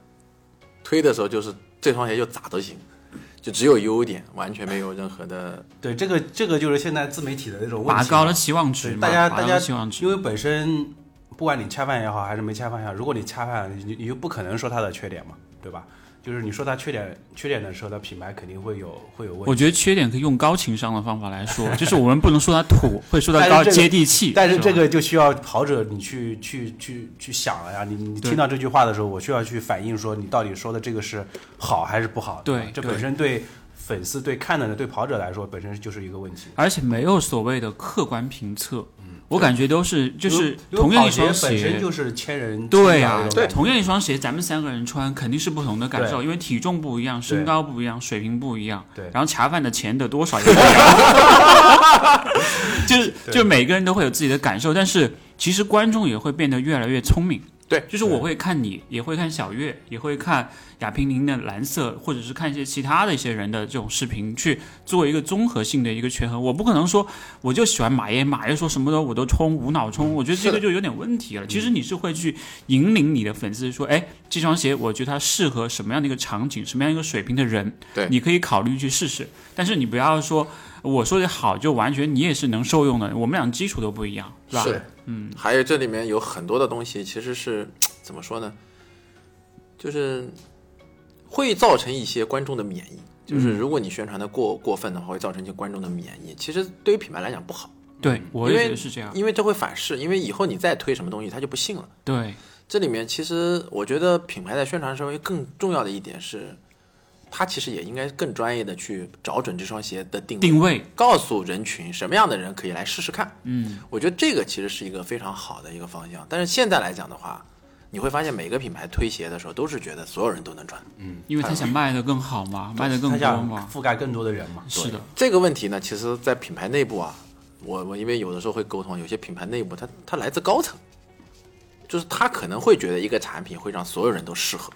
推的时候就是这双鞋就咋都行，就只有优点，完全没有任何的对，这个这个就是现在自媒体的那种问题。拔高了期望值嘛，大家大家期望值因为本身不管你恰饭也好，还是没恰饭也好，如果你恰饭，你你就不可能说它的缺点嘛，对吧？就是你说它缺点缺点的时候，它品牌肯定会有会有问题。我觉得缺点可以用高情商的方法来说，就是我们不能说它土，会说它高这个接地气。但是这个就需要跑者你去去去去想了呀，你你听到这句话的时候，我需要去反映说你到底说的这个是好还是不好？对这本身对粉丝、对看的人、对跑者来说，本身就是一个问题。而且没有所谓的客观评测，我感觉都是就是同样一双鞋双本身鞋，就是千人对呀、啊，对，同样一双鞋，咱们三个人穿肯定是不同的感受，因为体重不一样，身高不一样，水平不一样，对然后恰饭的钱的多少也不一样，就是就每个人都会有自己的感受，但是其实观众也会变得越来越聪明。对就是我会看你，也会看小月，也会看亚平宁的蓝色，或者是看一些其他的一些人的这种视频，去做一个综合性的一个权衡。我不可能说我就喜欢马爷，马爷说什么都我都冲，无脑冲，我觉得这个就有点问题了。其实你是会去引领你的粉丝说，哎，这双鞋我觉得它适合什么样的一个场景，什么样一个水平的人，对你可以考虑去试试。但是你不要说我说的好就完全你也是能受用的，我们俩基础都不一样，是吧？是，嗯，还有这里面有很多的东西，其实是怎么说呢？就是会造成一些观众的免疫。就是如果你宣传的过过分的话，会造成一些观众的免疫。其实对于品牌来讲不好，对，我也因为觉得是这样。因为这会反噬。因为以后你再推什么东西，他就不信了。对，这里面其实我觉得品牌在宣传稍微更重要的一点是，它其实也应该更专业的去找准这双鞋的定位，定位，告诉人群什么样的人可以来试试看。嗯，我觉得这个其实是一个非常好的一个方向。但是现在来讲的话，你会发现每个品牌推鞋的时候都是觉得所有人都能穿。嗯因为他想卖的更好嘛，卖的更多嘛。覆盖更多的人嘛。是的，这个问题呢，其实，在品牌内部啊，我我因为有的时候会沟通，有些品牌内部它它来自高层，就是他可能会觉得一个产品会让所有人都适合，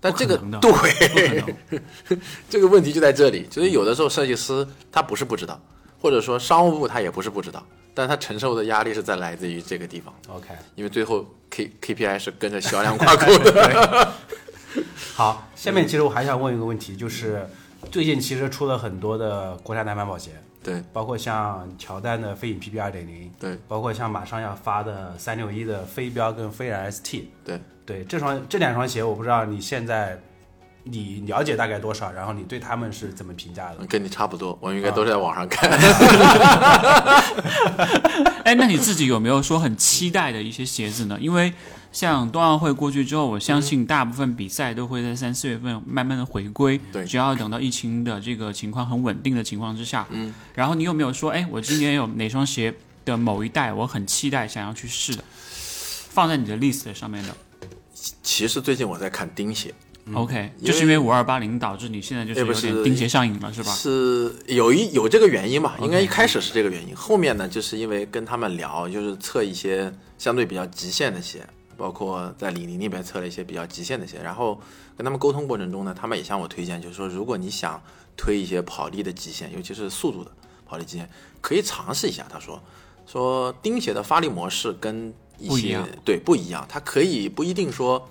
但这个对。这个问题就在这里，就是有的时候设计师他不是不知道，或者说商务部他也不是不知道，但他承受的压力是在来自于这个地方，OK，因为最后 K KPI 是跟着销量挂钩的。好，下面其实我还想问一个问题，就是最近其实出了很多的国产单板跑鞋，对。包括像乔丹的飞影 PP 二点零，对。包括像马上要发的三六一的飞镖跟飞然 ST，对对，这双这两双鞋我不知道你现在你了解大概多少，然后你对他们是怎么评价的？跟你差不多，我应该都在网上看。哎，那你自己有没有说很期待的一些鞋子呢？因为像冬奥会过去之后，我相信大部分比赛都会在三四月份慢慢的回归。对只要等到疫情的这个情况很稳定的情况之下，嗯，然后你有没有说，哎，我今年有哪双鞋的某一代我很期待想要去试的，放在你的 list 上面的、其实最近我在看钉鞋，o k 就是因为五二八零导致你现在就是有也不是点钉鞋上瘾了，是吧？是有一有这个原因吧？应该一开始是这个原因，后面呢，就是因为跟他们聊，就是测一些相对比较极限的鞋，包括在李宁那边测了一些比较极限的鞋，然后跟他们沟通过程中呢，他们也向我推荐，就是说如果你想推一些跑力的极限，尤其是速度的跑力极限，可以尝试一下。他说说钉鞋的发力模式跟一些不一样对不一样，它可以不一定说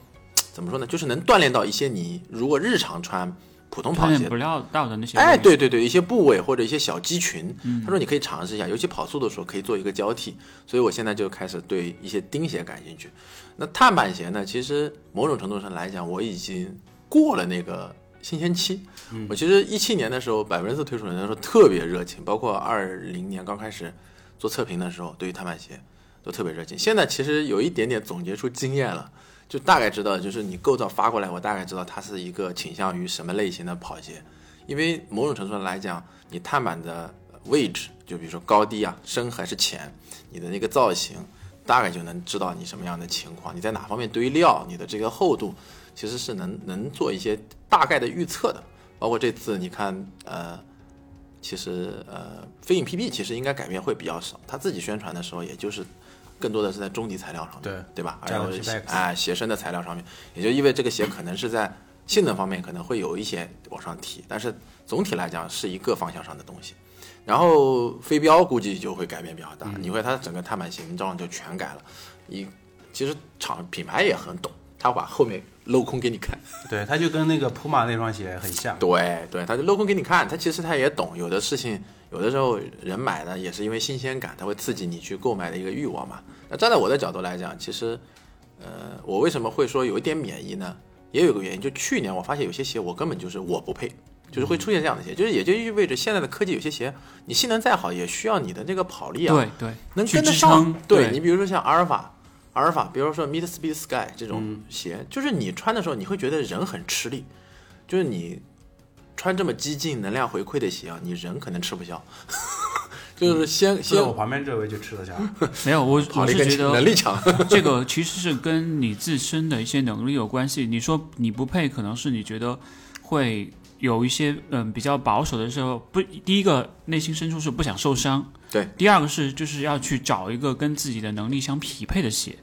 怎么说呢，就是能锻炼到一些你如果日常穿普通跑鞋不料到的那些，哎，，对对对，一些部位或者一些小肌群，他说你可以尝试一下，尤其跑速的时候可以做一个交替。所以我现在就开始对一些钉鞋感兴趣。那碳板鞋呢？其实某种程度上来讲，我已经过了那个新鲜期。我其实一七年的时候，百分之四推出来的时候特别热情，包括二零年刚开始做测评的时候，对于碳板鞋都特别热情。现在其实有一点点总结出经验了。就大概知道，就是你构造发过来，我大概知道它是一个倾向于什么类型的跑鞋，因为某种程度上来讲，你碳板的位置，就比如说高低啊、深还是浅，你的那个造型，大概就能知道你什么样的情况，你在哪方面堆料，你的这个厚度，其实是能能做一些大概的预测的。包括这次你看，呃，其实呃，飞影 PB 其实应该改变会比较少，他自己宣传的时候，也就是更多的是在中底材料上面，对对吧？然后鞋身的材料上面，也就意味着这个鞋可能是在性能方面可能会有一些往上提，但是总体来讲是一个方向上的东西。然后飞镖估计就会改变比较大，你会它整个碳板形状就全改了。你其实厂品牌也很懂，他把后面镂空给你看。对，他就跟那个普马那双鞋很像。对对，他就镂空给你看，他其实他也懂，有的事情有的时候人买呢也是因为新鲜感，它会刺激你去购买的一个欲望嘛。那站在我的角度来讲，其实，呃，我为什么会说有一点免疫呢？也有个原因，就去年我发现有些鞋我根本就是我不配，就是会出现这样的鞋，就是也就意味着现在的科技有些鞋，你性能再好，也需要你的这个跑力啊，对对，能跟得上撑。。对你比如说像阿尔法，阿尔法，比如说 Mid Speed Sky 这种鞋，就是你穿的时候你会觉得人很吃力，就是你穿这么激进、能量回馈的鞋啊，你人可能吃不消。就是先先我旁边这位就吃得下。没有，我是觉得 能力强，这个其实是跟你自身的一些能力有关系。你说你不配，可能是你觉得会有一些嗯比较保守的时候，不，第一个内心深处是不想受伤，对。第二个是就是要去找一个跟自己的能力相匹配的鞋。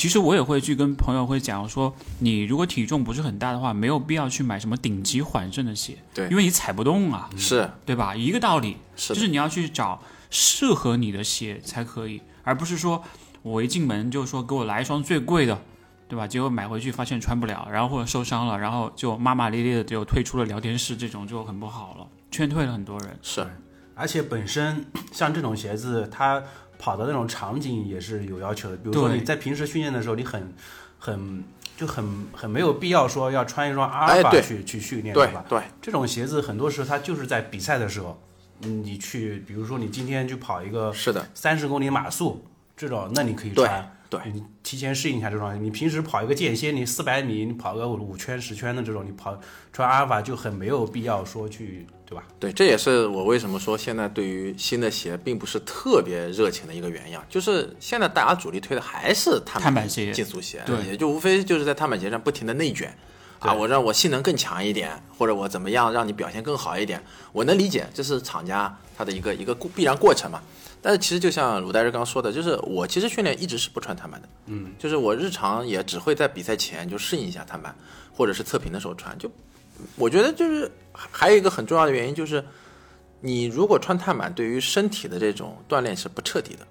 其实我也会去跟朋友会讲说，你如果体重不是很大的话，没有必要去买什么顶级缓震的鞋，对因为你踩不动啊，是对吧？一个道理，是，就是你要去找适合你的鞋才可以，而不是说我一进门就说给我来一双最贵的，对吧？结果买回去发现穿不了，然后或者受伤了，然后就骂骂咧咧的就退出了聊天室，这种就很不好了，劝退了很多人。是而且本身像这种鞋子，它跑的那种场景也是有要求的。比如说你在平时训练的时候，你很很就很很没有必要说要穿一双阿尔法去、去训练，对吧？对这种鞋子很多时候它就是在比赛的时候，嗯你去，比如说你今天去跑一个是的，三十公里马速这种，那你可以穿。对你提前适应一下这双鞋。你平时跑一个间歇，你四百米，你跑个五圈、十圈的这种，你跑穿阿尔法就很没有必要说去，对吧？对，这也是我为什么说现在对于新的鞋并不是特别热情的一个原因啊，就是现在大家主力推的还是碳碳板鞋竞速鞋，对也就无非就是在碳板鞋上不停的内卷。啊，我让我性能更强一点，或者我怎么样让你表现更好一点，我能理解，这是厂家它的一个一个过必然过程嘛。但是其实就像鲁大师刚说的，就是我其实训练一直是不穿碳板的，嗯，就是我日常也只会在比赛前就适应一下碳板，或者是测评的时候穿。就我觉得就是还还有一个很重要的原因就是，你如果穿碳板，对于身体的这种锻炼是不彻底的。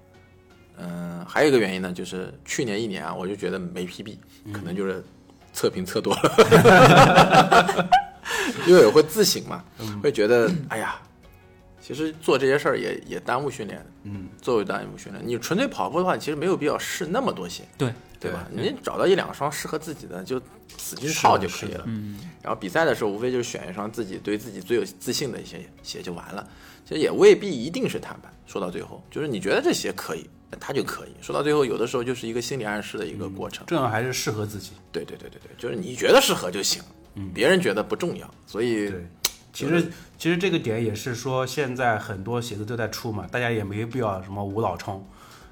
嗯，还有一个原因呢，就是去年一年啊，我就觉得没 PB，可能就是测评测多了，因为我会自省嘛，会觉得哎呀，其实做这些事儿也也耽误训练。嗯，作为耽误训练，你纯粹跑步的话，其实没有必要试那么多鞋。对，对吧？你找到一两双适合自己的，就使劲套就可以了。嗯，然后比赛的时候，无非就是选一双自己对自己最有自信的一些鞋就完了。其实也未必一定是碳板。说到最后，就是你觉得这鞋可以，它就可以。说到最后，有的时候就是一个心理暗示的一个过程。重要还是适合自己。对对对对对，就是你觉得适合就行，别人觉得不重要。所以，其实其实这个点也是说，现在很多鞋子都在出嘛，大家也没必要什么无脑冲。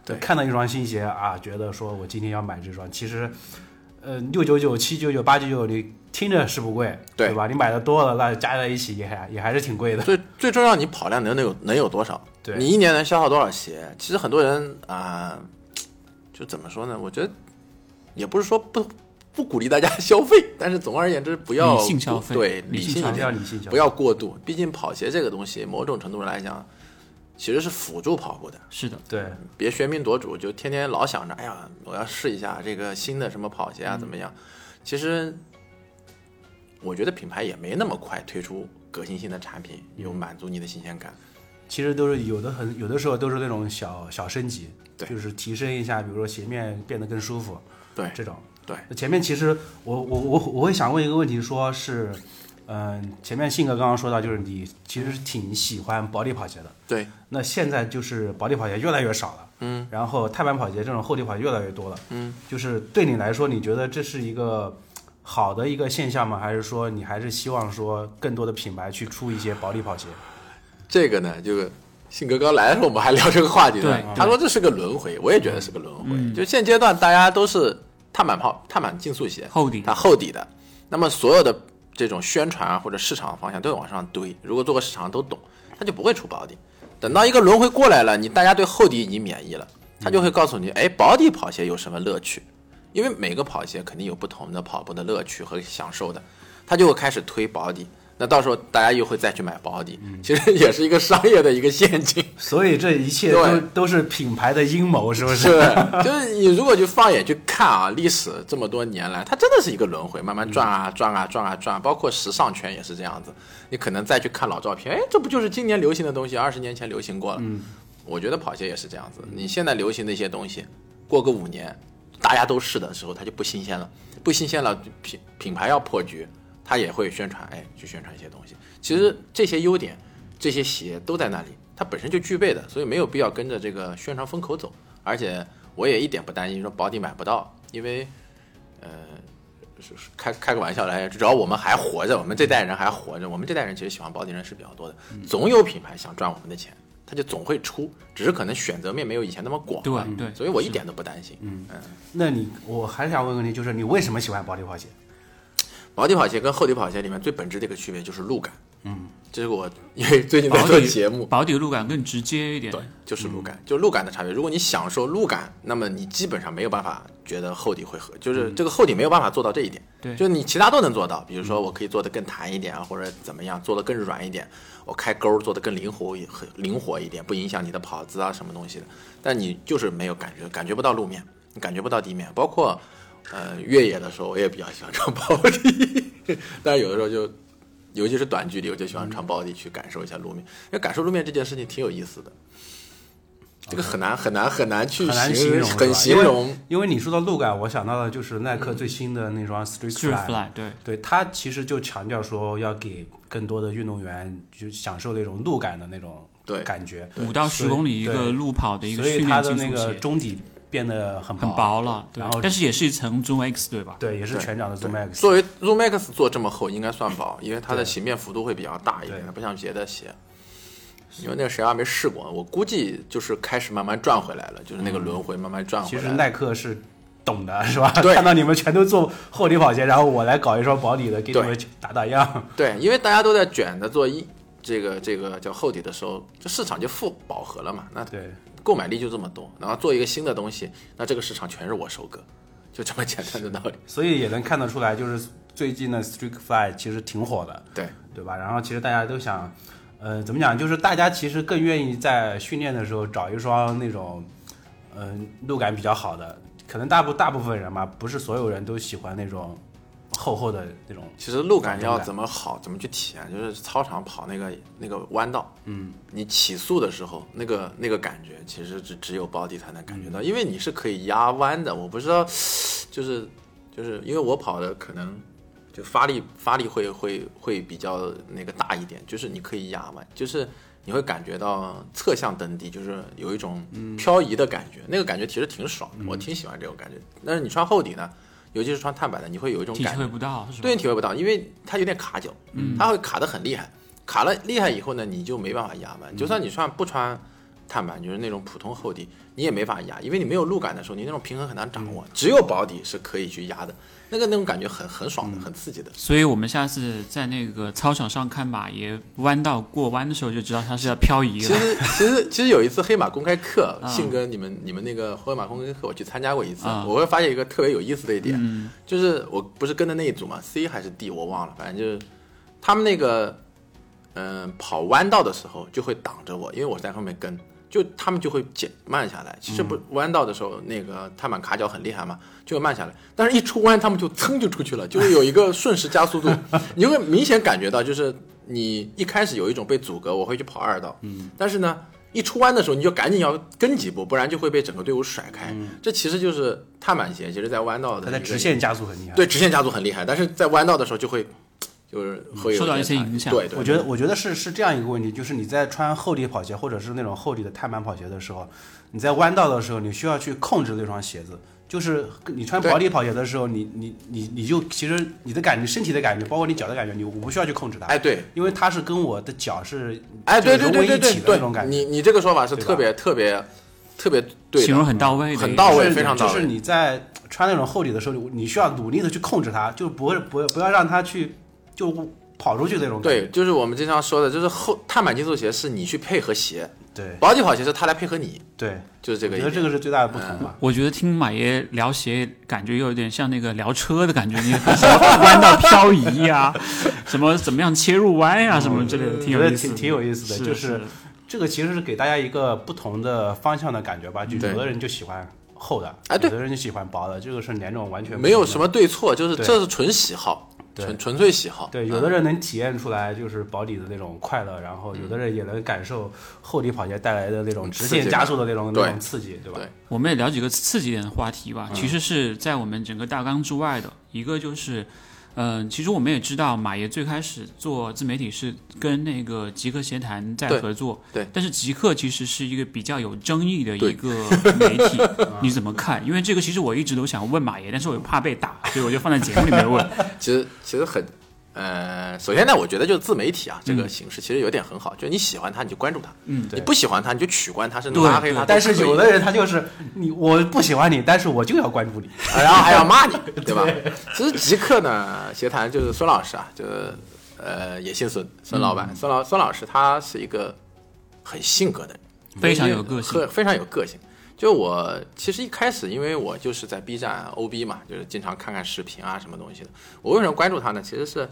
对，看到一双新鞋啊，觉得说我今天要买这双，其实，呃，六九九、七九九、八九九，你听着是不贵，对吧？你买的多了，那加在一起也还也还是挺贵的。最最重要，你跑量能能有能有多少？对，你一年能消耗多少鞋？其实很多人啊，就怎么说呢？我觉得也不是说不不鼓励大家消费，但是总而言之，不要理性消费，对，理性要理性消费，不要过度。毕竟跑鞋这个东西，某种程度上来讲。其实是辅助跑步的，是的，对，别喧宾夺主，就天天老想着，哎呀，我要试一下这个新的什么跑鞋啊，怎么样？其实，我觉得品牌也没那么快推出革新性的产品，有满足你的新鲜感。其实都是有的，很有的时候都是那种小小升级，对，就是提升一下，比如说鞋面变得更舒服，对，这种，对。前面其实我我我我会想问一个问题，说是。嗯，前面信哥刚刚说到，就是你其实是挺喜欢薄底跑鞋的。对。那现在就是薄底跑鞋越来越少了。嗯。然后碳板跑鞋这种厚底跑鞋越来越多了。嗯。就是对你来说，你觉得这是一个好的一个现象吗？还是说你还是希望说更多的品牌去出一些薄底跑鞋？这个呢，就是信哥刚来的时候，我们还聊这个话题呢。他说这是个轮回，我也觉得是个轮回。就现阶段大家都是碳板跑、碳板竞速鞋，厚底，它厚底的。那么所有的。这种宣传啊，或者市场方向都往上堆。如果做个市场都懂，他就不会出薄底。等到一个轮回过来了，你大家对厚底已经免疫了，他就会告诉你，哎，薄底跑鞋有什么乐趣？因为每个跑鞋肯定有不同的跑步的乐趣和享受的，他就会开始推薄底。那到时候大家又会再去买保底，其实也是一个商业的一个陷阱。所以这一切都都是品牌的阴谋，是不是？就是你如果去放眼去看啊，历史这么多年来，它真的是一个轮回，慢慢转啊转啊转啊转。包括时尚圈也是这样子。你可能再去看老照片，哎，这不就是今年流行的东西？二十年前流行过了。嗯，我觉得跑鞋也是这样子。你现在流行的一些东西，过个五年，大家都试的时候，它就不新鲜了。不新鲜了，品品牌要破局。他也会宣传，哎，去宣传一些东西。其实这些优点，这些鞋都在那里，它本身就具备的，所以没有必要跟着这个宣传风口走。而且我也一点不担心说保底买不到，因为，呃，开开个玩笑来，只要我们还活着，我们这代人还活着，我们这代人其实喜欢保底人是比较多的。总有品牌想赚我们的钱，他就总会出，只是可能选择面没有以前那么广。对对，所以我一点都不担心。嗯嗯，那你我还想问个问题，就是你为什么喜欢保底跑鞋？薄底跑鞋跟厚底跑鞋里面最本质的一个区别就是路感，嗯，这是我因为最近在做节目，薄底路感更直接一点，对，就是路感，就路感的差别。如果你享受路感，那么你基本上没有办法觉得厚底会合，就是这个厚底没有办法做到这一点，对，就你其他都能做到，比如说我可以做的更弹一点啊，或者怎么样，做的更软一点，我开钩做的更灵活很灵活一点，不影响你的跑姿啊什么东西的，但你就是没有感觉，感觉不到路面，你感觉不到地面，包括。呃，越野的时候我也比较喜欢穿薄底，但是有的时候就，尤其是短距离，我就喜欢穿薄底去感受一下路面。因为感受路面这件事情挺有意思的，这个很难很难很难去形容，很形容。因为你说到路感，我想到的就是耐克最新的那双 Street Fly，对对，它其实就强调说要给更多的运动员就享受那种路感的那种对感觉，五到十公里一个路跑的一个训练的那个，中底。变得很很薄了，然后但是也是一层 Zoom X 对吧？对，也是全掌的 Zoom X。作为 Zoom X 做这么厚，应该算薄，因为它的形变幅度会比较大一点，它不像别的鞋。因为那个谁还没试过，我估计就是开始慢慢转回来了，就是那个轮回慢慢转回来。其实耐克是懂的，是吧？看到你们全都做厚底跑鞋，然后我来搞一双薄底的，给你们打打样。对，因为大家都在卷着做一这个这个叫厚底的时候，这市场就负饱和了嘛。那对。购买力就这么多，然后做一个新的东西，那这个市场全是我收割，就这么简单的道理。所以也能看得出来，就是最近的 Street Fly 其实挺火的，对对吧？然后其实大家都想，呃，怎么讲？就是大家其实更愿意在训练的时候找一双那种，嗯、路感比较好的。可能大部大部分人嘛，不是所有人都喜欢那种厚厚的那种。其实路感要怎么好，怎么去体验，就是操场跑那个那个弯道，嗯，你起速的时候，那个那个感觉，其实只只有包底才能感觉到，因为你是可以压弯的。我不知道，就是就是因为我跑的可能就发力发力会会会比较那个大一点，就是你可以压弯，就是你会感觉到侧向蹬地，就是有一种漂移的感觉，那个感觉其实挺爽的，我挺喜欢这种感觉。但是你穿厚底呢，尤其是穿碳板的，你会有一种体感觉会不到，对，你体会不到，因为它有点卡脚，它会卡得很厉害。卡了厉害以后呢，你就没办法压弯。就算你穿不穿碳板，就是那种普通厚底，你也没法压，因为你没有路感的时候，你那种平衡很难掌握。只有薄底是可以去压的，那个那种感觉很很爽的，很刺激的。所以我们下次在那个操场上看马爷弯道过弯的时候，就知道他是要漂移了。其实其实其实有一次黑马公开课，啊 信哥你们你们那个黑马公开课我去参加过一次，啊我会发现一个特别有意思的一点，嗯。就是我不是跟的那一组嘛，C 还是 D 我忘了，反正就是他们那个嗯、跑弯道的时候就会挡着我，因为我在后面跟，就他们就会减慢下来。其实不弯道的时候，那个踏板卡脚很厉害嘛，就会慢下来。但是一出弯，他们就噌就出去了，就是有一个瞬时加速度，你会明显感觉到，就是你一开始有一种被阻隔，我会去跑二道，嗯，但是呢。一出弯的时候，你就赶紧要跟几步，不然就会被整个队伍甩开。这其实就是踏板鞋，其实在弯道的它在直线加速很厉害。对，直线加速很厉害，但是在弯道的时候就会，就是会受到一些影响对对，我觉得，我觉得是是这样一个问题，就是你在穿厚底跑鞋或者是那种厚底的碳板跑鞋的时候，你在弯道的时候，你需要去控制那双鞋子。就是你穿薄底跑鞋的时候，你你你你就其实你的感觉、身体的感觉，包括你脚的感觉，你我不需要去控制它，哎对，因为它是跟我的脚是哎对对融为一对对对对体的那种，感觉。你你这个说法是特别特别特别对，形容很到位，很到位就是非常到位就是你在穿那种厚底的时候，你需要努力的去控制它，就不会不不要让它去就跑出去那种感觉。对，就是我们经常说的，就是后碳板竞速鞋是你去配合鞋，对薄底跑鞋是它来配合你，对，就是这个我觉得个意思。这个是最大的不同吧。我觉得听马爷聊鞋，感觉有点像那个聊车的感觉，你什么弯道漂移呀、什么怎么样切入弯呀、什么之类的，挺有意思的，我觉得挺挺有意思的是就是这个其实是给大家一个不同的方向的感觉吧。就有的人就喜欢厚的，哎对有的人就喜欢薄的，这个是两种完全没有什么。对错，就是这是纯喜好，对纯纯粹喜好。对，有的人能体验出来就是保底的那种快乐，然后有的人也能感受厚底跑鞋带来的那种直线加速的那种那种刺激，对吧？对我们也聊几个刺激点的话题吧，其实是在我们整个大纲之外的。一个就是，嗯、其实我们也知道，马爷最开始做自媒体是跟那个极客协谈在合作，对但是极客其实是一个比较有争议的一个媒体，你怎么看？因为这个其实我一直都想问马爷，但是我又怕被打，所以我就放在节目里面问。其实其实很，呃，首先呢，我觉得就是自媒体啊这嗯个形式其实有点很好，就是你喜欢他你就关注他，嗯你不喜欢他你就取关他，甚至拉黑他。但是有的人他就是你，我不喜欢你，但是我就要关注你。然后还要骂你，对吧？其实极客呢，协谈就是孙老师啊，就是呃也姓孙，孙老嗯板，孙老孙老师他是一个很性格的人，非常有个性很非常有个性。就我其实一开始，因为我就是在 B 站 OB 嘛，就是经常看看视频啊什么东西的。我为什么关注他呢？其实是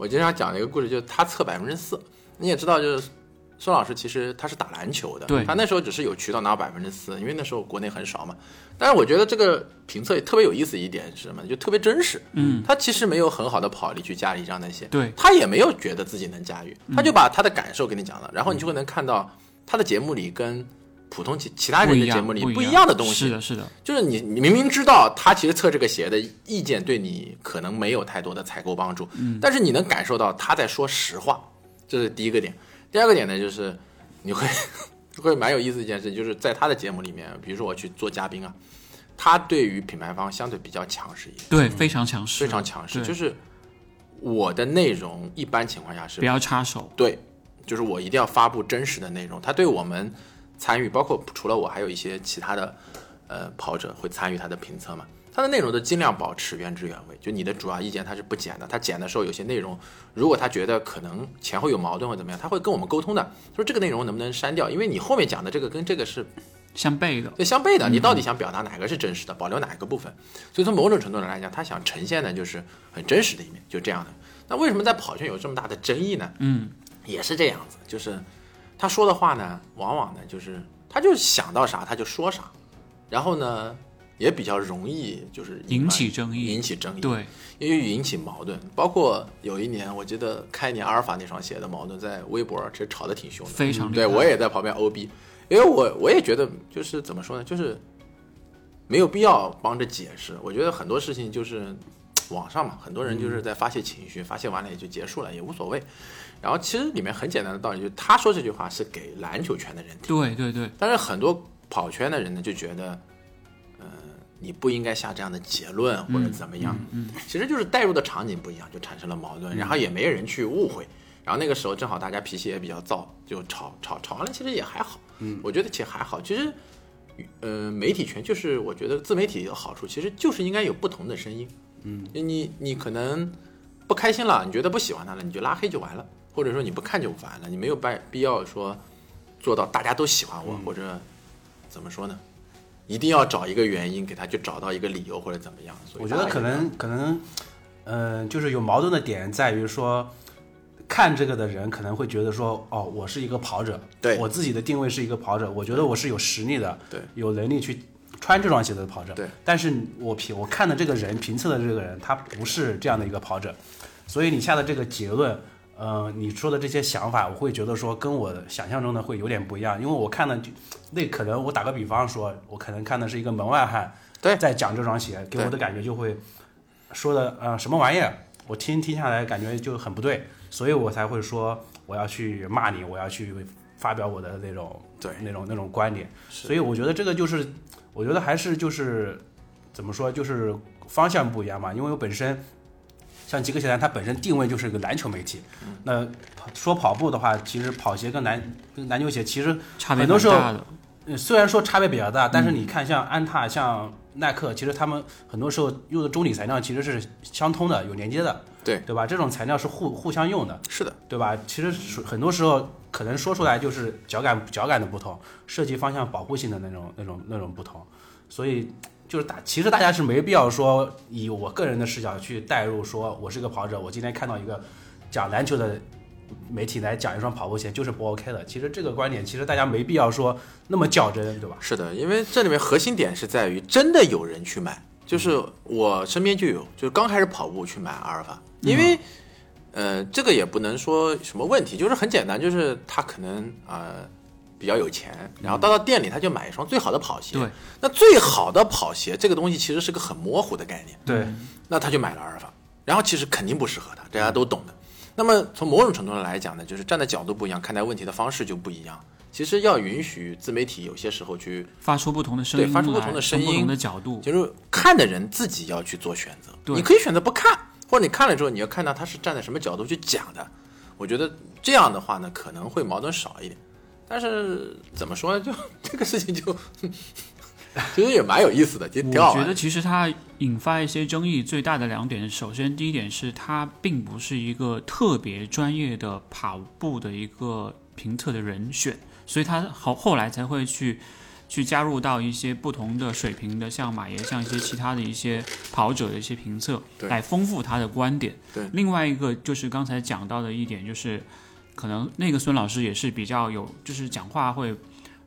我经常讲的一个故事，就是他测百分之四。你也知道，就是孙老师其实他是打篮球的，对他那时候只是有渠道拿百分之四，因为那时候国内很少嘛。但是我觉得这个评测也特别有意思一点是什么？就特别真实。嗯，他其实没有很好的跑力去驾驭这样的鞋，对，他也没有觉得自己能驾驭，他就把他的感受给你讲了，然后你就会能看到他的节目里跟普通其其他人的节目里不一样的东西，是的，是的，就是你你明明知道他其实测这个鞋的意见对你可能没有太多的采购帮助，嗯，但是你能感受到他在说实话，这是第一个点。第二个点呢，就是你会 会蛮有意思的一件事，就是在他的节目里面，比如说我去做嘉宾啊，他对于品牌方相对比较强势一点，对，非常强势，非常强势，就是我的内容一般情况下是不要插手，对，就是我一定要发布真实的内容。他对我们参与，包括除了我，还有一些其他的呃跑者会参与他的评测嘛。他的内容都尽量保持原汁原味，就你的主要意见他是不剪的。他剪的时候有些内容，如果他觉得可能前后有矛盾或怎么样，他会跟我们沟通的，说这个内容能不能删掉，因为你后面讲的这个跟这个是相悖的，对相悖的，你到底想表达哪个是真实的，保留哪个部分？所以从某种程度上来讲，他想呈现的就是很真实的一面，就这样的。那为什么在跑圈有这么大的争议呢？嗯，也是这样子，就是他说的话呢，往往呢就是他就想到啥他就说啥，然后呢也比较容易就是引起争议。引起争议，对，因为引起矛盾。包括有一年，我记得开年阿尔法那双鞋的矛盾，在微博其实吵得挺凶的，非常对我也在旁边 OB，因为我我也觉得就是怎么说呢，就是没有必要帮着解释。我觉得很多事情就是网上嘛，很多人就是在发泄情绪，发泄完了也就结束了，也无所谓。然后其实里面很简单的道理，就是他说这句话是给篮球圈的人听，对对对，但是很多跑圈的人呢就觉得，呃，你不应该下这样的结论或者怎么样。嗯，其实就是带入的场景不一样，就产生了矛盾，然后也没人去误会。然后那个时候正好大家脾气也比较燥，就吵吵吵完了，其实也还好。嗯，我觉得其实还好。其实，呃，媒体圈就是我觉得自媒体的好处，其实就是应该有不同的声音。嗯，你你可能不开心了，你觉得不喜欢他了，你就拉黑就完了，或者说你不看就完了，你没有办必要说做到大家都喜欢我，或者怎么说呢？一定要找一个原因给他去找到一个理由或者怎么样。所以我觉得可能可能，嗯、就是有矛盾的点在于说，看这个的人可能会觉得说，哦，我是一个跑者，对我自己的定位是一个跑者，我觉得我是有实力的，对，有能力去穿这双鞋子的跑者，对。但是我评我看的这个人评测的这个人，他不是这样的一个跑者，所以你下的这个结论。呃，你说的这些想法，我会觉得说跟我想象中的会有点不一样，因为我看的就那可能我打个比方说，我可能看的是一个门外汉，对。在讲这双鞋，给我的感觉就会说的呃什么玩意儿，我听听下来感觉就很不对，所以我才会说我要去骂你，我要去发表我的那种对。那种那种观点，所以我觉得这个就是，我觉得还是就是怎么说，就是方向不一样嘛，因为我本身。像极客鞋坛，它本身定位就是一个篮球媒体。那说跑步的话，其实跑鞋跟篮跟篮球鞋其实很多时候虽然说差别比较大，但是你看像安踏、像耐克，其实他们很多时候用的中底材料其实是相通的，有连接的，对对吧？这种材料是互互相用的，是的，对吧？其实是很多时候可能说出来就是脚感脚感的不同，设计方向保护性的那种那种那种不同，所以就是大其实大家是没必要说以我个人的视角去代入，说我是个跑者，我今天看到一个讲篮球的媒体来讲一双跑步鞋就是不 OK 的。其实这个观点其实大家没必要说那么较真，对吧？是的，因为这里面核心点是在于真的有人去买，就是我身边就有，就是刚开始跑步去买阿尔法，因为、呃这个也不能说什么问题，就是很简单，就是他可能呃比较有钱，然后到到店里他就买一双最好的跑鞋，对，那最好的跑鞋这个东西其实是个很模糊的概念，对，那他就买了阿尔法，然后其实肯定不适合他，大家都懂的。那么从某种程度上来讲呢，就是站的角度不一样，看待问题的方式就不一样。其实要允许自媒体有些时候去，发出不同的声音，对发出不同的声音不同的角度，就是看的人自己要去做选择。对你可以选择不看，或者你看了之后，你要看到他是站在什么角度去讲的。我觉得这样的话呢，可能会矛盾少一点。但是怎么说呢，就这个事情就其实也蛮有意思的，也挺好的。我觉得其实它引发一些争议最大的两点，首先第一点是它并不是一个特别专业的跑步的一个评测的人选，所以他后后来才会去去加入到一些不同的水平的，像马爷，像一些其他的一些跑者的一些评测，来丰富他的观点。对另外一个就是刚才讲到的一点，就是可能那个孙老师也是比较有，就是讲话会。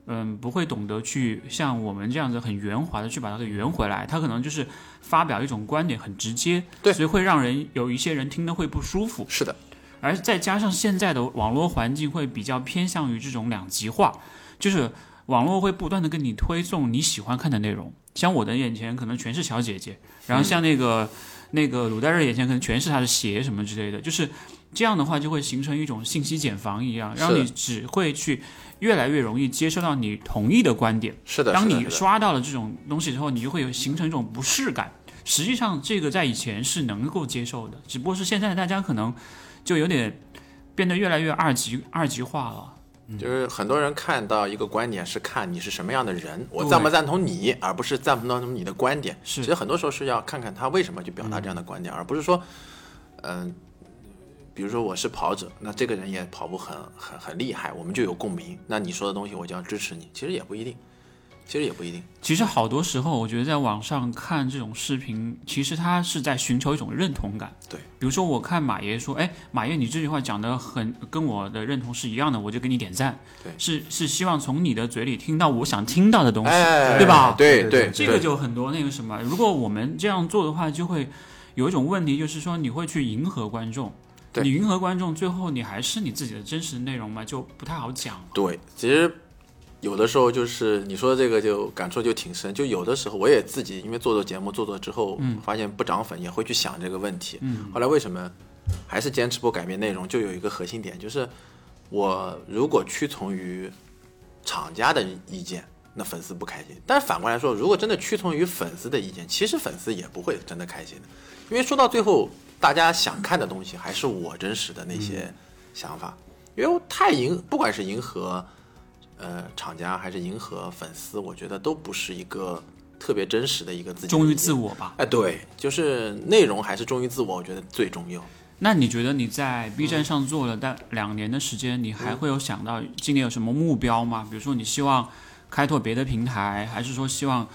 嗯，不会懂得去像我们这样子很圆滑的去把它给圆回来，他可能就是发表一种观点很直接，对所以会让人有一些人听得会不舒服。是的，而再加上现在的网络环境会比较偏向于这种两极化，就是网络会不断的跟你推送你喜欢看的内容。像我的眼前可能全是小姐姐，然后像那个、那个鲁代日眼前可能全是他的鞋什么之类的，就是这样的话就会形成一种信息茧房一样，让你只会去越来越容易接受到你同意的观点。是的。当你刷到了这种东西之后，你就会有形成一种不适感。实际上，这个在以前是能够接受的，只不过是现在大家可能就有点变得越来越二级二级化了。就是很多人看到一个观点是看你是什么样的人，我赞不赞同你，而不是赞不赞同你的观点。是其实很多时候是要看看他为什么去表达这样的观点，而不是说，嗯、比如说我是跑者，那这个人也跑步很很很厉害，我们就有共鸣，那你说的东西我就要支持你。其实也不一定，其实也不一定。其实好多时候，我觉得在网上看这种视频，其实他是在寻求一种认同感。对，比如说我看马爷说，哎，马爷你这句话讲的很跟我的认同是一样的，我就给你点赞。对是是希望从你的嘴里听到我想听到的东西，哎，对吧？对对这个就很多那个什么，如果我们这样做的话，就会有一种问题，就是说你会去迎合观众。对你迎合观众，最后你还是你自己的真实内容嘛，就不太好讲。对，其实有的时候就是你说的这个就感触就挺深，就有的时候我也自己因为做做节目做做之后，嗯发现不涨粉也会去想这个问题。嗯，后来为什么还是坚持不改变内容？就有一个核心点，就是我如果屈从于厂家的意见，那粉丝不开心。但是反过来说，如果真的屈从于粉丝的意见，其实粉丝也不会真的开心的，因为说到最后，大家想看的东西还是我真实的那些想法。因为太迎，不管是迎合呃厂家还是迎合粉丝，我觉得都不是一个特别真实的一个自己忠于自我吧。哎，对，就是内容还是忠于自我，我觉得最重要。那你觉得你在 B 站上做了大两年的时间，你还会有想到今年有什么目标吗？比如说你希望开拓别的平台，还是说希望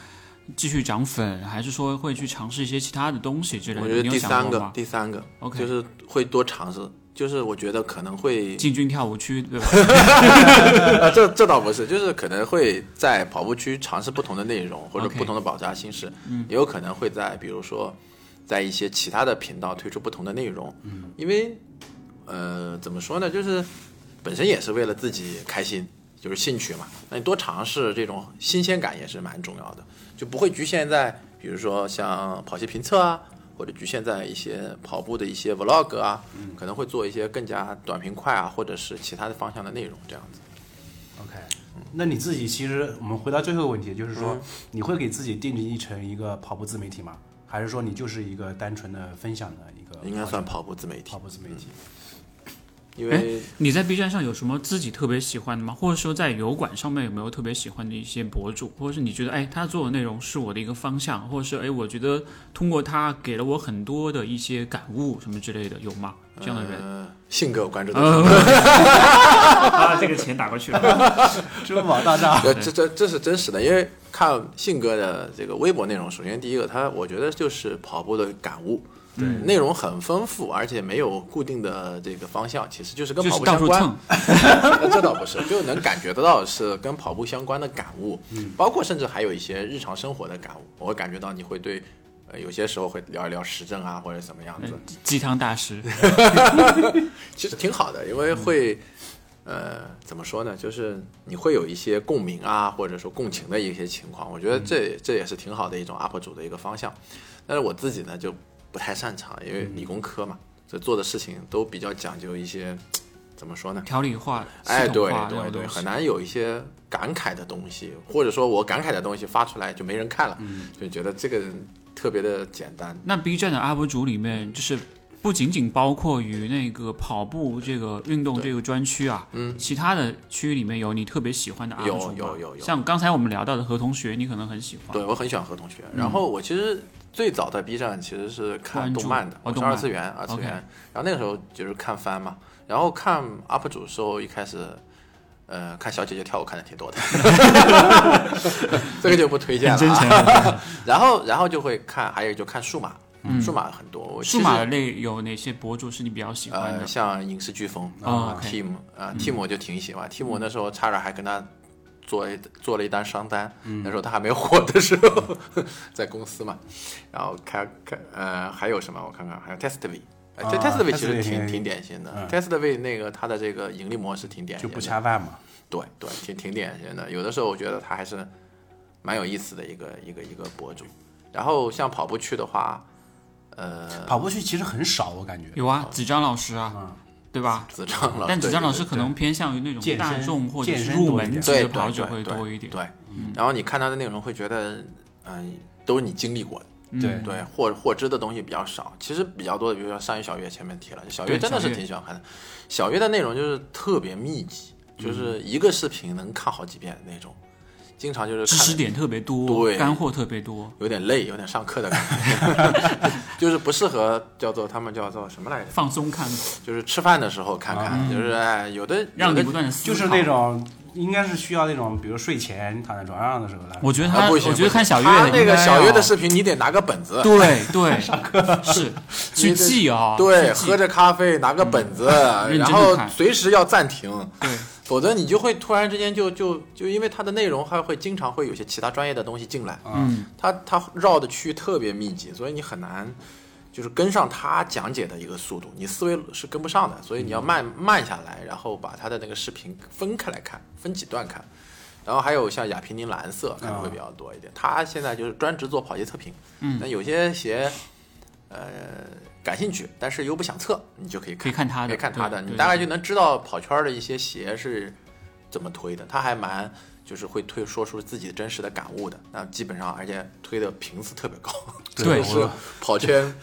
继续涨粉，还是说会去尝试一些其他的东西之类的？我觉得第三个第三个 OK 就是会多尝试，就是我觉得可能会，进军跳舞区，对吧？啊，这这倒不是，就是可能会在跑步区尝试不同的内容或者不同的爆炸形式，也有可能会在比如说在一些其他的频道推出不同的内容，嗯，因为呃怎么说呢，就是本身也是为了自己开心，就是兴趣嘛，那你多尝试这种新鲜感也是蛮重要的，就不会局限在比如说像跑鞋评测啊。或者局限在一些跑步的一些 vlog 啊，可能会做一些更加短平快啊，或者是其他的方向的内容这样子。OK，那你自己其实我们回到最后一个问题，就是说嗯你会给自己定义成一个跑步自媒体吗？还是说你就是一个单纯的分享的一个？应该算跑步自媒体跑，步自媒体。因为你在 B 站上有什么自己特别喜欢的吗？或者说在油管上面有没有特别喜欢的一些博主，或者是你觉得哎他做的内容是我的一个方向，或者是哎我觉得通过他给了我很多的一些感悟什么之类的，有吗？这样的人？呃、性格我关注的啊，这个钱打过去了。支付宝大账。多，这这这是真实的，因为看信哥的这个微博内容，首先第一个，他我觉得就是跑步的感悟，对内容很丰富，而且没有固定的这个方向，其实就是跟跑步相关。这倒不是，就能感觉得到是跟跑步相关的感悟，包括甚至还有一些日常生活的感悟，我会感觉到你会对，呃，有些时候会聊一聊时政啊，或者怎么样子，鸡汤大师。其实挺好的，因为会，呃，怎么说呢？就是你会有一些共鸣啊，或者说共情的一些情况。我觉得这这也是挺好的一种 UP 主的一个方向。但是我自己呢就不太擅长，因为理工科嘛，所以做的事情都比较讲究一些，怎么说呢？条理化、哎，对对对，很难有一些感慨的东西，或者说我感慨的东西发出来就没人看了，就觉得这个特别的简单。那 B 站的 UP 主里面，就是不仅仅包括于那个跑步这个运动这个专区啊，嗯，其他的区域里面有你特别喜欢的 UP 有主吗？有有有像刚才我们聊到的何同学，你可能很喜欢。对我很喜欢何同学，然后我其实最早在 B 站其实是看动漫的，我是二次元，二次元。然后那个时候就是看番嘛，然后看 UP 主的时候，一开始。呃，看小姐姐跳舞看的挺多的，这个就不推荐了、然后，然后就会看，还有就看数码，数码很多。我数码类有哪些博主是你比较喜欢呃，的？像影视飓风哦啊 OK，Team 啊，Team 我就挺喜欢。Team 那时候差点还跟他做一做了一单商单，那时候他还没火的时候，在公司嘛。然后开开呃还有什么？我看看，还有啊 Testv 其实挺挺挺典型的嗯，Testv 那个它的这个盈利模式挺典型的，就不恰饭嘛。对对，挺挺典型的。有的时候我觉得他还是蛮有意思的一个一个一个博主。然后像跑步区的话，呃，跑步区其实很少，我感觉。有啊，几张老师啊，嗯对吧？子章老，但子对对对章老师可能偏向于那种大众或者入门级的对者会多一点。对，然后你看他的内容会觉得，嗯、都是你经历过的，嗯对对，获获知的东西比较少。其实比较多的，比如说上一小月前面提了，小月真的是挺喜欢看的。小月的内容就是特别密集，就是一个视频能看好几遍那种，经常就是知识点特别多，对干货特别多。有点累，有点上课的感觉，就是不适合叫做他们叫做什么来着？放松看，就是吃饭的时候看看，就是哎，有的让有的你不断的思考。就是那种应该是需要那种，比如睡前躺在床上的时候来。我觉得他，啊不行我觉得看小月那个小月的视频，你得拿个本子，对对，上课是 去记啊，对，喝着咖啡，拿个本子，然后随时要暂停，对否则你就会突然之间就就就因为它的内容还会经常会有些其他专业的东西进来，嗯，它它绕的区域特别密集，所以你很难就是跟上它讲解的一个速度，你思维是跟不上的，所以你要慢慢下来，然后把它的那个视频分开来看，分几段看。然后还有像亚平宁蓝色可能会比较多一点，他现在就是专职做跑鞋测评，嗯。那有些鞋，呃，感兴趣，但是又不想测，你就可以看可以看他的可以看他的，你大概就能知道跑圈的一些鞋是怎么推的。他还蛮就是会推说出自己真实的感悟的，那基本上而且推的频次特别高，对是跑圈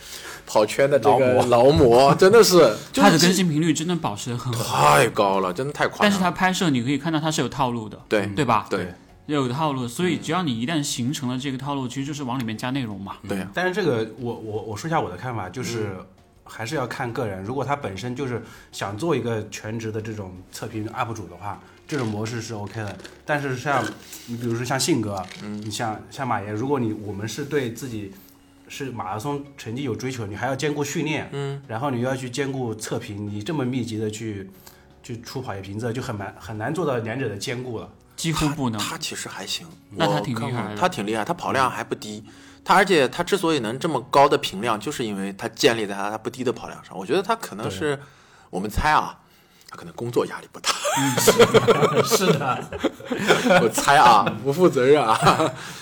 跑圈的这个劳模，真的是就 是他的更新频率真的保持的很好，太高了，真的太夸张。但是他拍摄你可以看到他是有套路的，对对吧？对有套路，所以只要你一旦形成了这个套路，其实就是往里面加内容嘛。对但是这个我我我说一下我的看法，就是嗯还是要看个人。如果他本身就是想做一个全职的这种测评 UP 主的话，这种模式是 OK 的。但是像你比如说像信哥，嗯你像像马爷，如果你我们是对自己是马拉松成绩有追求，你还要兼顾训练，嗯，然后你又要去兼顾测评，你这么密集的去去出跑鞋评测，就很难很难做到两者的兼顾了。几乎不能。他其实还行，那他挺厉害的他挺厉害，他跑量还不低。他而且他之所以能这么高的评量，就是因为他建立在他他不低的跑量上。我觉得他可能是我们猜啊，他可能工作压力不大。是的，我猜啊，不负责任啊。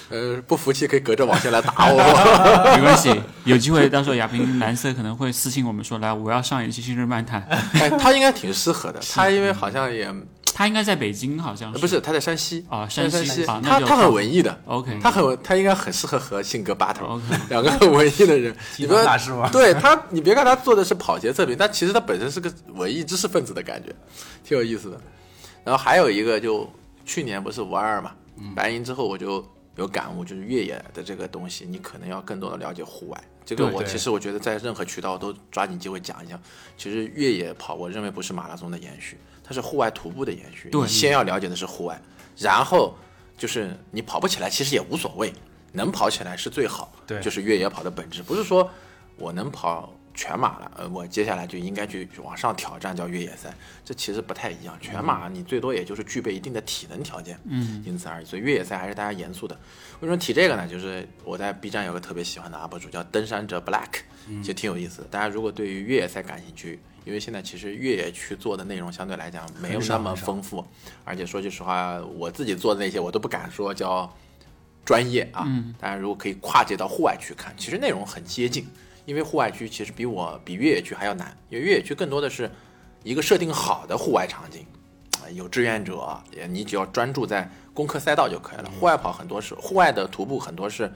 呃，不服气可以隔着网线来打我。没关系，有机会到时候亚平蓝色可能会私信我们说，来，我要上一期新日漫谈。哎，他应该挺适合的。他因为好像也他应该在北京，好像呃不是他在山西啊在山西西，他他很文艺的。OK 他很他应该很适合和性格 battle，OK 两个很文艺的人，你不要大师吗？对他，你别看他做的是跑鞋测评，但其实他本身是个文艺知识分子的感觉，挺有意思的。然后还有一个，就去年不是五二嘛，白银之后我就有感悟，就是越野的这个东西，你可能要更多的了解户外。这个我其实我觉得在任何渠道都抓紧机会讲一讲。其实越野跑，我认为不是马拉松的延续，它是户外徒步的延续。对你先要了解的是户外，然后就是你跑不起来，其实也无所谓，能跑起来是最好。对就是越野跑的本质，不是说我能跑全马了，呃，我接下来就应该去往上挑战叫越野赛，这其实不太一样。全马你最多也就是具备一定的体能条件，嗯，因此而已。所以越野赛还是大家严肃的。为什么提这个呢？就是我在 B 站有个特别喜欢的 UP 主叫登山者 Black，其实挺有意思的。大家如果对于越野赛感兴趣，因为现在其实越野区做的内容相对来讲没有那么丰富，而且说句实话，我自己做的那些我都不敢说叫专业啊。嗯，大家如果可以跨界到户外去看，其实内容很接近，因为户外区其实比我比越野区还要难，因为越野区更多的是一个设定好的户外场景，啊，有志愿者，也你只要专注在攻克赛道就可以了。户外跑很多是户外的徒步很多是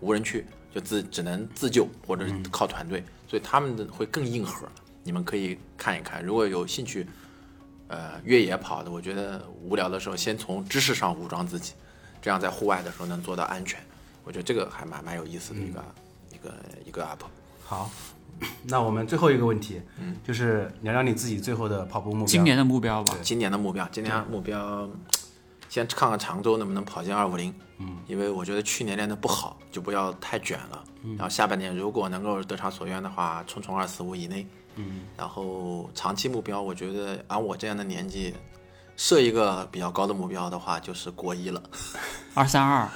无人区，就自只能自救或者是靠团队，所以他们的会更硬核。你们可以看一看，如果有兴趣，呃，越野跑的，我觉得无聊的时候先从知识上武装自己，这样在户外的时候能做到安全。我觉得这个还蛮蛮有意思的一个、一个一个 UP。好，那我们最后一个问题，嗯就是聊聊你自己最后的跑步目标。今年的目标吧。今年的目标，今年目标先看看常州能不能跑进二五零。嗯，因为我觉得去年练的不好，就不要太卷了。然后下半年如果能够得偿所愿的话，冲冲二四五以内。嗯，然后长期目标，我觉得按我这样的年纪，设一个比较高的目标的话，就是国一了。二三二，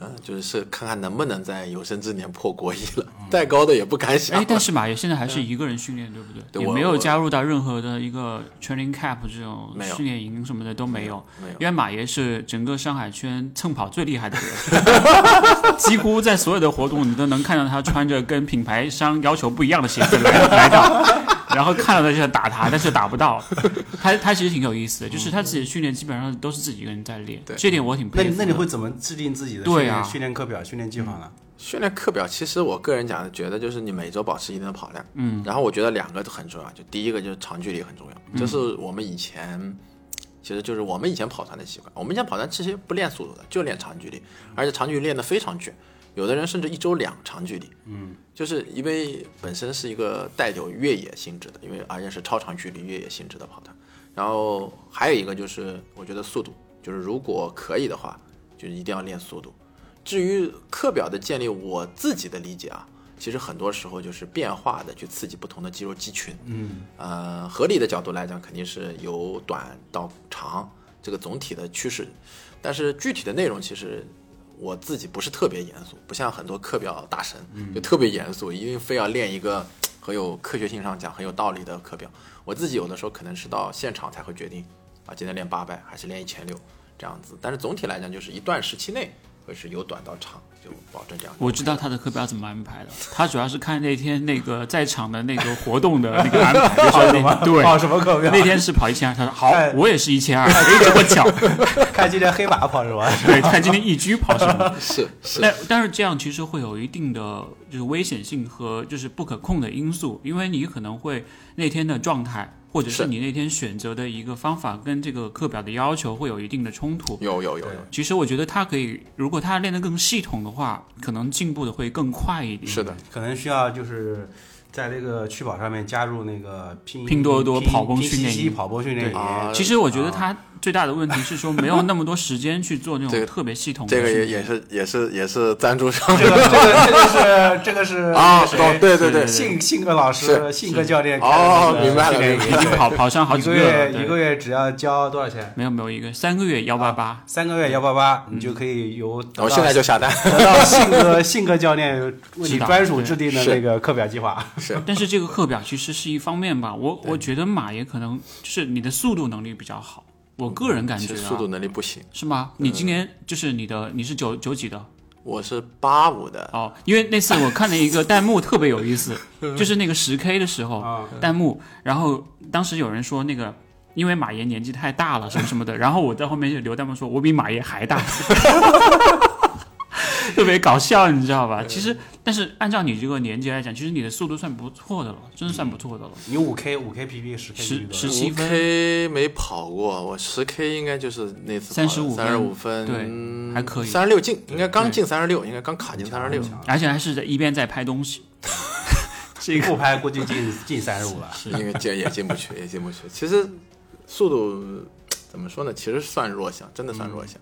嗯，就是看看能不能在有生之年破国一了。再高的也不敢想。哎，但是马爷现在还是一个人训练，对不对？对也没有加入到任何的一个 training camp 这种训练营什么的都没有。没有因为马爷是整个上海圈蹭跑最厉害的人，几乎在所有的活动你都能看到他穿着跟品牌商要求不一样的鞋子来来到，然后看到他就想打他，但是打不到。他他其实挺有意思的，就是他自己的训练基本上都是自己一个人在练，对这点我挺佩服的。那你会怎么制定自己的训练、训练课表、训练计划呢？训练课表，其实我个人讲的，觉得就是你每周保持一定的跑量，嗯，然后我觉得两个都很重要，就第一个就是长距离很重要，这是我们以前，其实就是我们以前跑团的习惯，我们以前跑团其实不练速度的，就练长距离，而且长距离练得非常卷，有的人甚至一周两长距离，嗯，就是因为本身是一个带有越野性质的，因为而且是超长距离越野性质的跑团，然后还有一个就是我觉得速度，就是如果可以的话，就是一定要练速度。至于课表的建立，我自己的理解啊，其实很多时候就是变化的去刺激不同的肌肉肌群。嗯，呃，合理的角度来讲，肯定是由短到长这个总体的趋势，但是具体的内容其实我自己不是特别严肃，不像很多课表大神就特别严肃，一定非要练一个很有科学性上讲很有道理的课表。我自己有的时候可能是到现场才会决定啊，今天练八百还是练一千六这样子，但是总体来讲就是一段时期内会是由短到长，就保证这样。我知道他的课表怎么安排的，他主要是看那天那个在场的那个活动的那个安排，就是跑什么那对。跑什么课表？那天是跑一千二，他说好哎，我也是一千二，哎，这么巧，看今天黑马跑什么？对，看今天一居跑什么。是是但但是这样其实会有一定的就是危险性和就是不可控的因素，因为你可能会那天的状态，或者是是你那天选择的一个方法跟这个课表的要求会有一定的冲突。有有有有，其实我觉得他可以，如果他练得更系统的话，可能进步的会更快一点。是的，可能需要就是在这个趣跑上面加入那个拼拼多多跑步训练跑步训练营。啊其实我觉得他最大的问题是说没有 那么多时间去做那种特别系统的这个也也是也是也是赞助商这个这个这个是 这个是啊，对对对，信信哥老师、是信哥教练哦明白了已经跑跑上好几个月一个月只要交多少钱？没有没有一个三个月幺八八，三个月幺八八，你就可以由我现在就下单。得到信哥信哥教练为你专属制定的那个课表计划。是。但是这个课表其实是一方面吧，我我觉得马也可能就是你的速度能力比较好，我个人感觉啊，速度能力不行，是吗？你今年就是你的你是九九几的？我是八五的，哦，因为那次我看了一个弹幕特别有意思，就是那个十 K 的时候啊弹幕，然后当时有人说那个。因为马爷年纪太大了，什么什么的，然后我在后面就留弹幕说，我比马爷还大，特别搞笑，你知道吧？其实，但是按照你这个年纪来讲，其实你的速度算不错的了，真的算不错的了。你五 K 五 K PP 十 K 十十七分 K 没跑过，我十 K 应该就是那次三十五三十五分，对还可以三十六进，应该刚进三十六，应该刚卡进三十六。而且还是在一边在拍东西，这个不拍估计进进三十五了。因为进也进不去，也进不去。其实速度怎么说呢？其实算弱项，真的算弱项。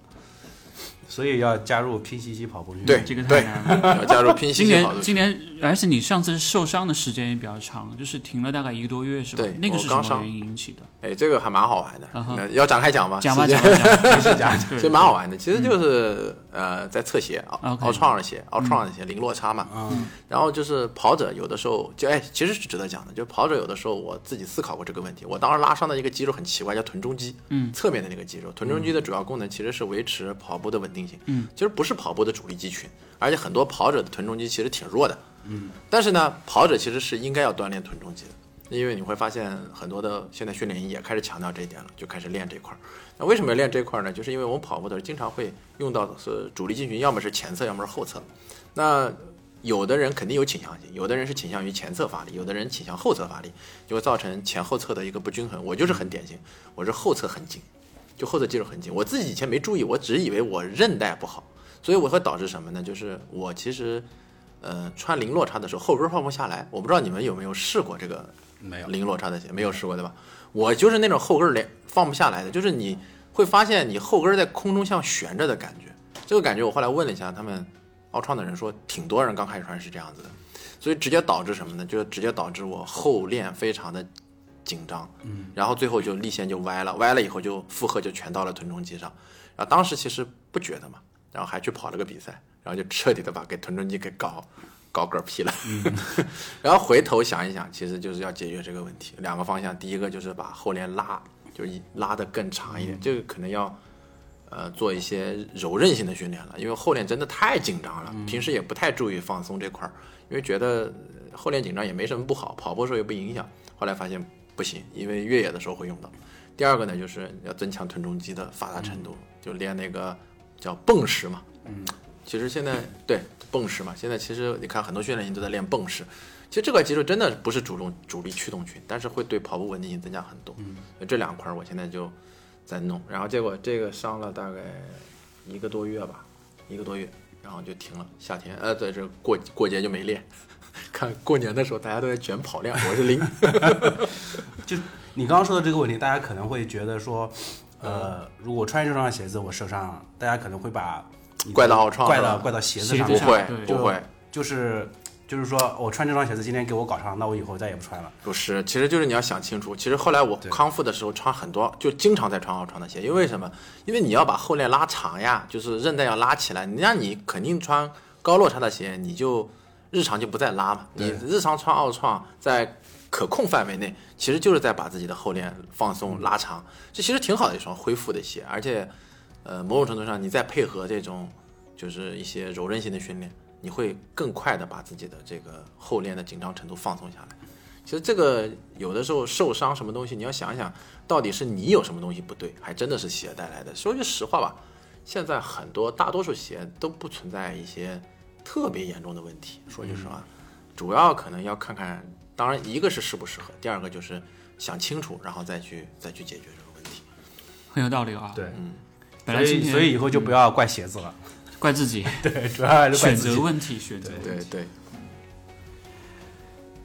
所以要加入拼夕夕跑步群对。这个太对，难了。要加入拼今西西跑今。年今年，而且你上次受伤的时间也比较长，就是停了大概一个多月，是吧对？那个是什么我刚上原因引起的？哎，这个还蛮好玩的要展开讲吗？讲吧，讲吧，讲讲对其实蛮好玩的，其实就是、呃，在侧鞋，奥奥创的鞋，奥创的鞋，零落差嘛。嗯然后就是跑者有的时候就哎，其实是值得讲的，就跑者有的时候我自己思考过这个问题。我当时拉伤的一个肌肉很奇怪，叫臀中肌，嗯，侧面的那个肌肉。臀中肌的主要功能其实是维持跑步的稳定性，嗯，其实不是跑步的主力肌群，而且很多跑者的臀中肌其实挺弱的，嗯，但是呢，跑者其实是应该要锻炼臀中肌的。因为你会发现很多的现在训练营也开始强调这一点了，就开始练这块儿。那为什么要练这块儿呢？就是因为我们跑步的时候经常会用到的是主力肌群，要么是前侧，要么是后侧。那有的人肯定有倾向性，有的人是倾向于前侧发力，有的人倾向后侧发力，就会造成前后侧的一个不均衡。我就是很典型，我是后侧很紧，就后侧肌肉很紧。我自己以前没注意，我只以为我韧带不好，所以我会导致什么呢？就是我其实，呃，穿零落差的时候后跟放不下来。我不知道你们有没有试过这个没有零落差的鞋，没有试过对吧？我就是那种后跟儿连放不下来的，就是你会发现你后跟儿在空中像悬着的感觉。这个感觉我后来问了一下他们奥创的人说，挺多人刚开始穿是这样子的，所以直接导致什么呢？就是直接导致我后链非常的紧张，嗯，然后最后就力线就歪了，歪了以后就负荷就全到了臀中肌上，然后当时其实不觉得嘛，然后还去跑了个比赛，然后就彻底的把给臀中肌给搞搞嗝屁了，然后回头想一想，其实就是要解决这个问题，两个方向，第一个就是把后链拉，就一拉得更长一点，这个可能要。呃，做一些柔韧性的训练了，因为后链真的太紧张了，平时也不太注意放松这块儿，因为觉得呃后链紧张也没什么不好，跑步时候也不影响。后来发现不行，因为越野的时候会用到。第二个呢，就是要增强臀中肌的发达程度，就练那个叫蹦石嘛。嗯，其实现在对泵式嘛，现在其实你看很多训练营都在练泵式。其实这块肌肉真的不是主动主力驱动群，但是会对跑步稳定性增加很多。嗯，这两块儿我现在就在弄，然后结果这个伤了大概一个多月吧，一个多月，然后就停了。夏天，呃，对，这过过节就没练。看过年的时候大家都在卷跑量，我是零。就你刚刚说的这个问题，大家可能会觉得说，呃，如果穿这双鞋子，我受伤大家可能会把怪到奥创怪到怪到鞋子上不会不会，就是就是说我穿这双鞋子今天给我搞上，那我以后再也不穿了。不是，其实就是你要想清楚。其实后来我康复的时候穿很多，就经常在穿奥创的鞋，因为什么？因为你要把后链拉长呀，就是韧带要拉起来。那你肯定穿高落差的鞋，你就日常就不再拉嘛。你日常穿奥创，在可控范围内，其实就是在把自己的后链放松拉长，这其实挺好的一双恢复的鞋。而且，呃，某种程度上，你再配合这种就是一些柔韧性的训练，你会更快的把自己的这个后链的紧张程度放松下来。其实这个有的时候受伤什么东西，你要想一想，到底是你有什么东西不对，还真的是鞋带来的。说句实话吧，现在很多大多数鞋都不存在一些特别严重的问题。说句实话，主要可能要看看，当然一个是适不适合，第二个就是想清楚，然后再去再去解决这个问题。很有道理啊。对，本来今天所以所以以后就不要怪鞋子了，怪自己。对，主要还是怪选自己。择问题，选择问题。对对，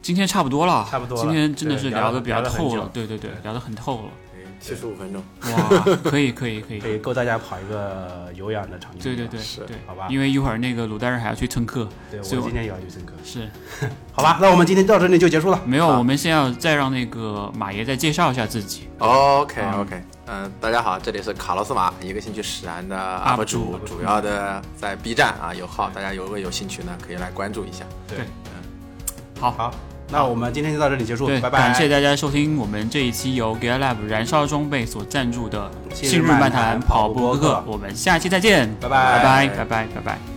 今天差不多了，差不多了。今天真的是对聊的比较聊得很透了，对对对，聊得很透了。七十五分钟，哇，可以可以可以，可以够大家跑一个有氧的场地。对对对是。对，好吧。因为一会儿那个鲁大人还要去蹭课，对，我所以今天也要去蹭课。是。好吧，那我们今天到这里就结束了。没有，啊我们先要再让那个马爷再介绍一下自己。OK 啊。OK，嗯、大家好，这里是卡洛斯马，一个兴趣使然的 UP UP 主，主。要的在 B 站啊有号，大家如果有兴趣呢，可以来关注一下。对，嗯。好，好，那我们今天就到这里结束，对，拜拜。感谢大家收听我们这一期由 Gear Lab 燃烧装备所赞助的信信日漫谈谈跑跑步播客步播客，我们下期再见，拜拜拜拜拜拜拜拜。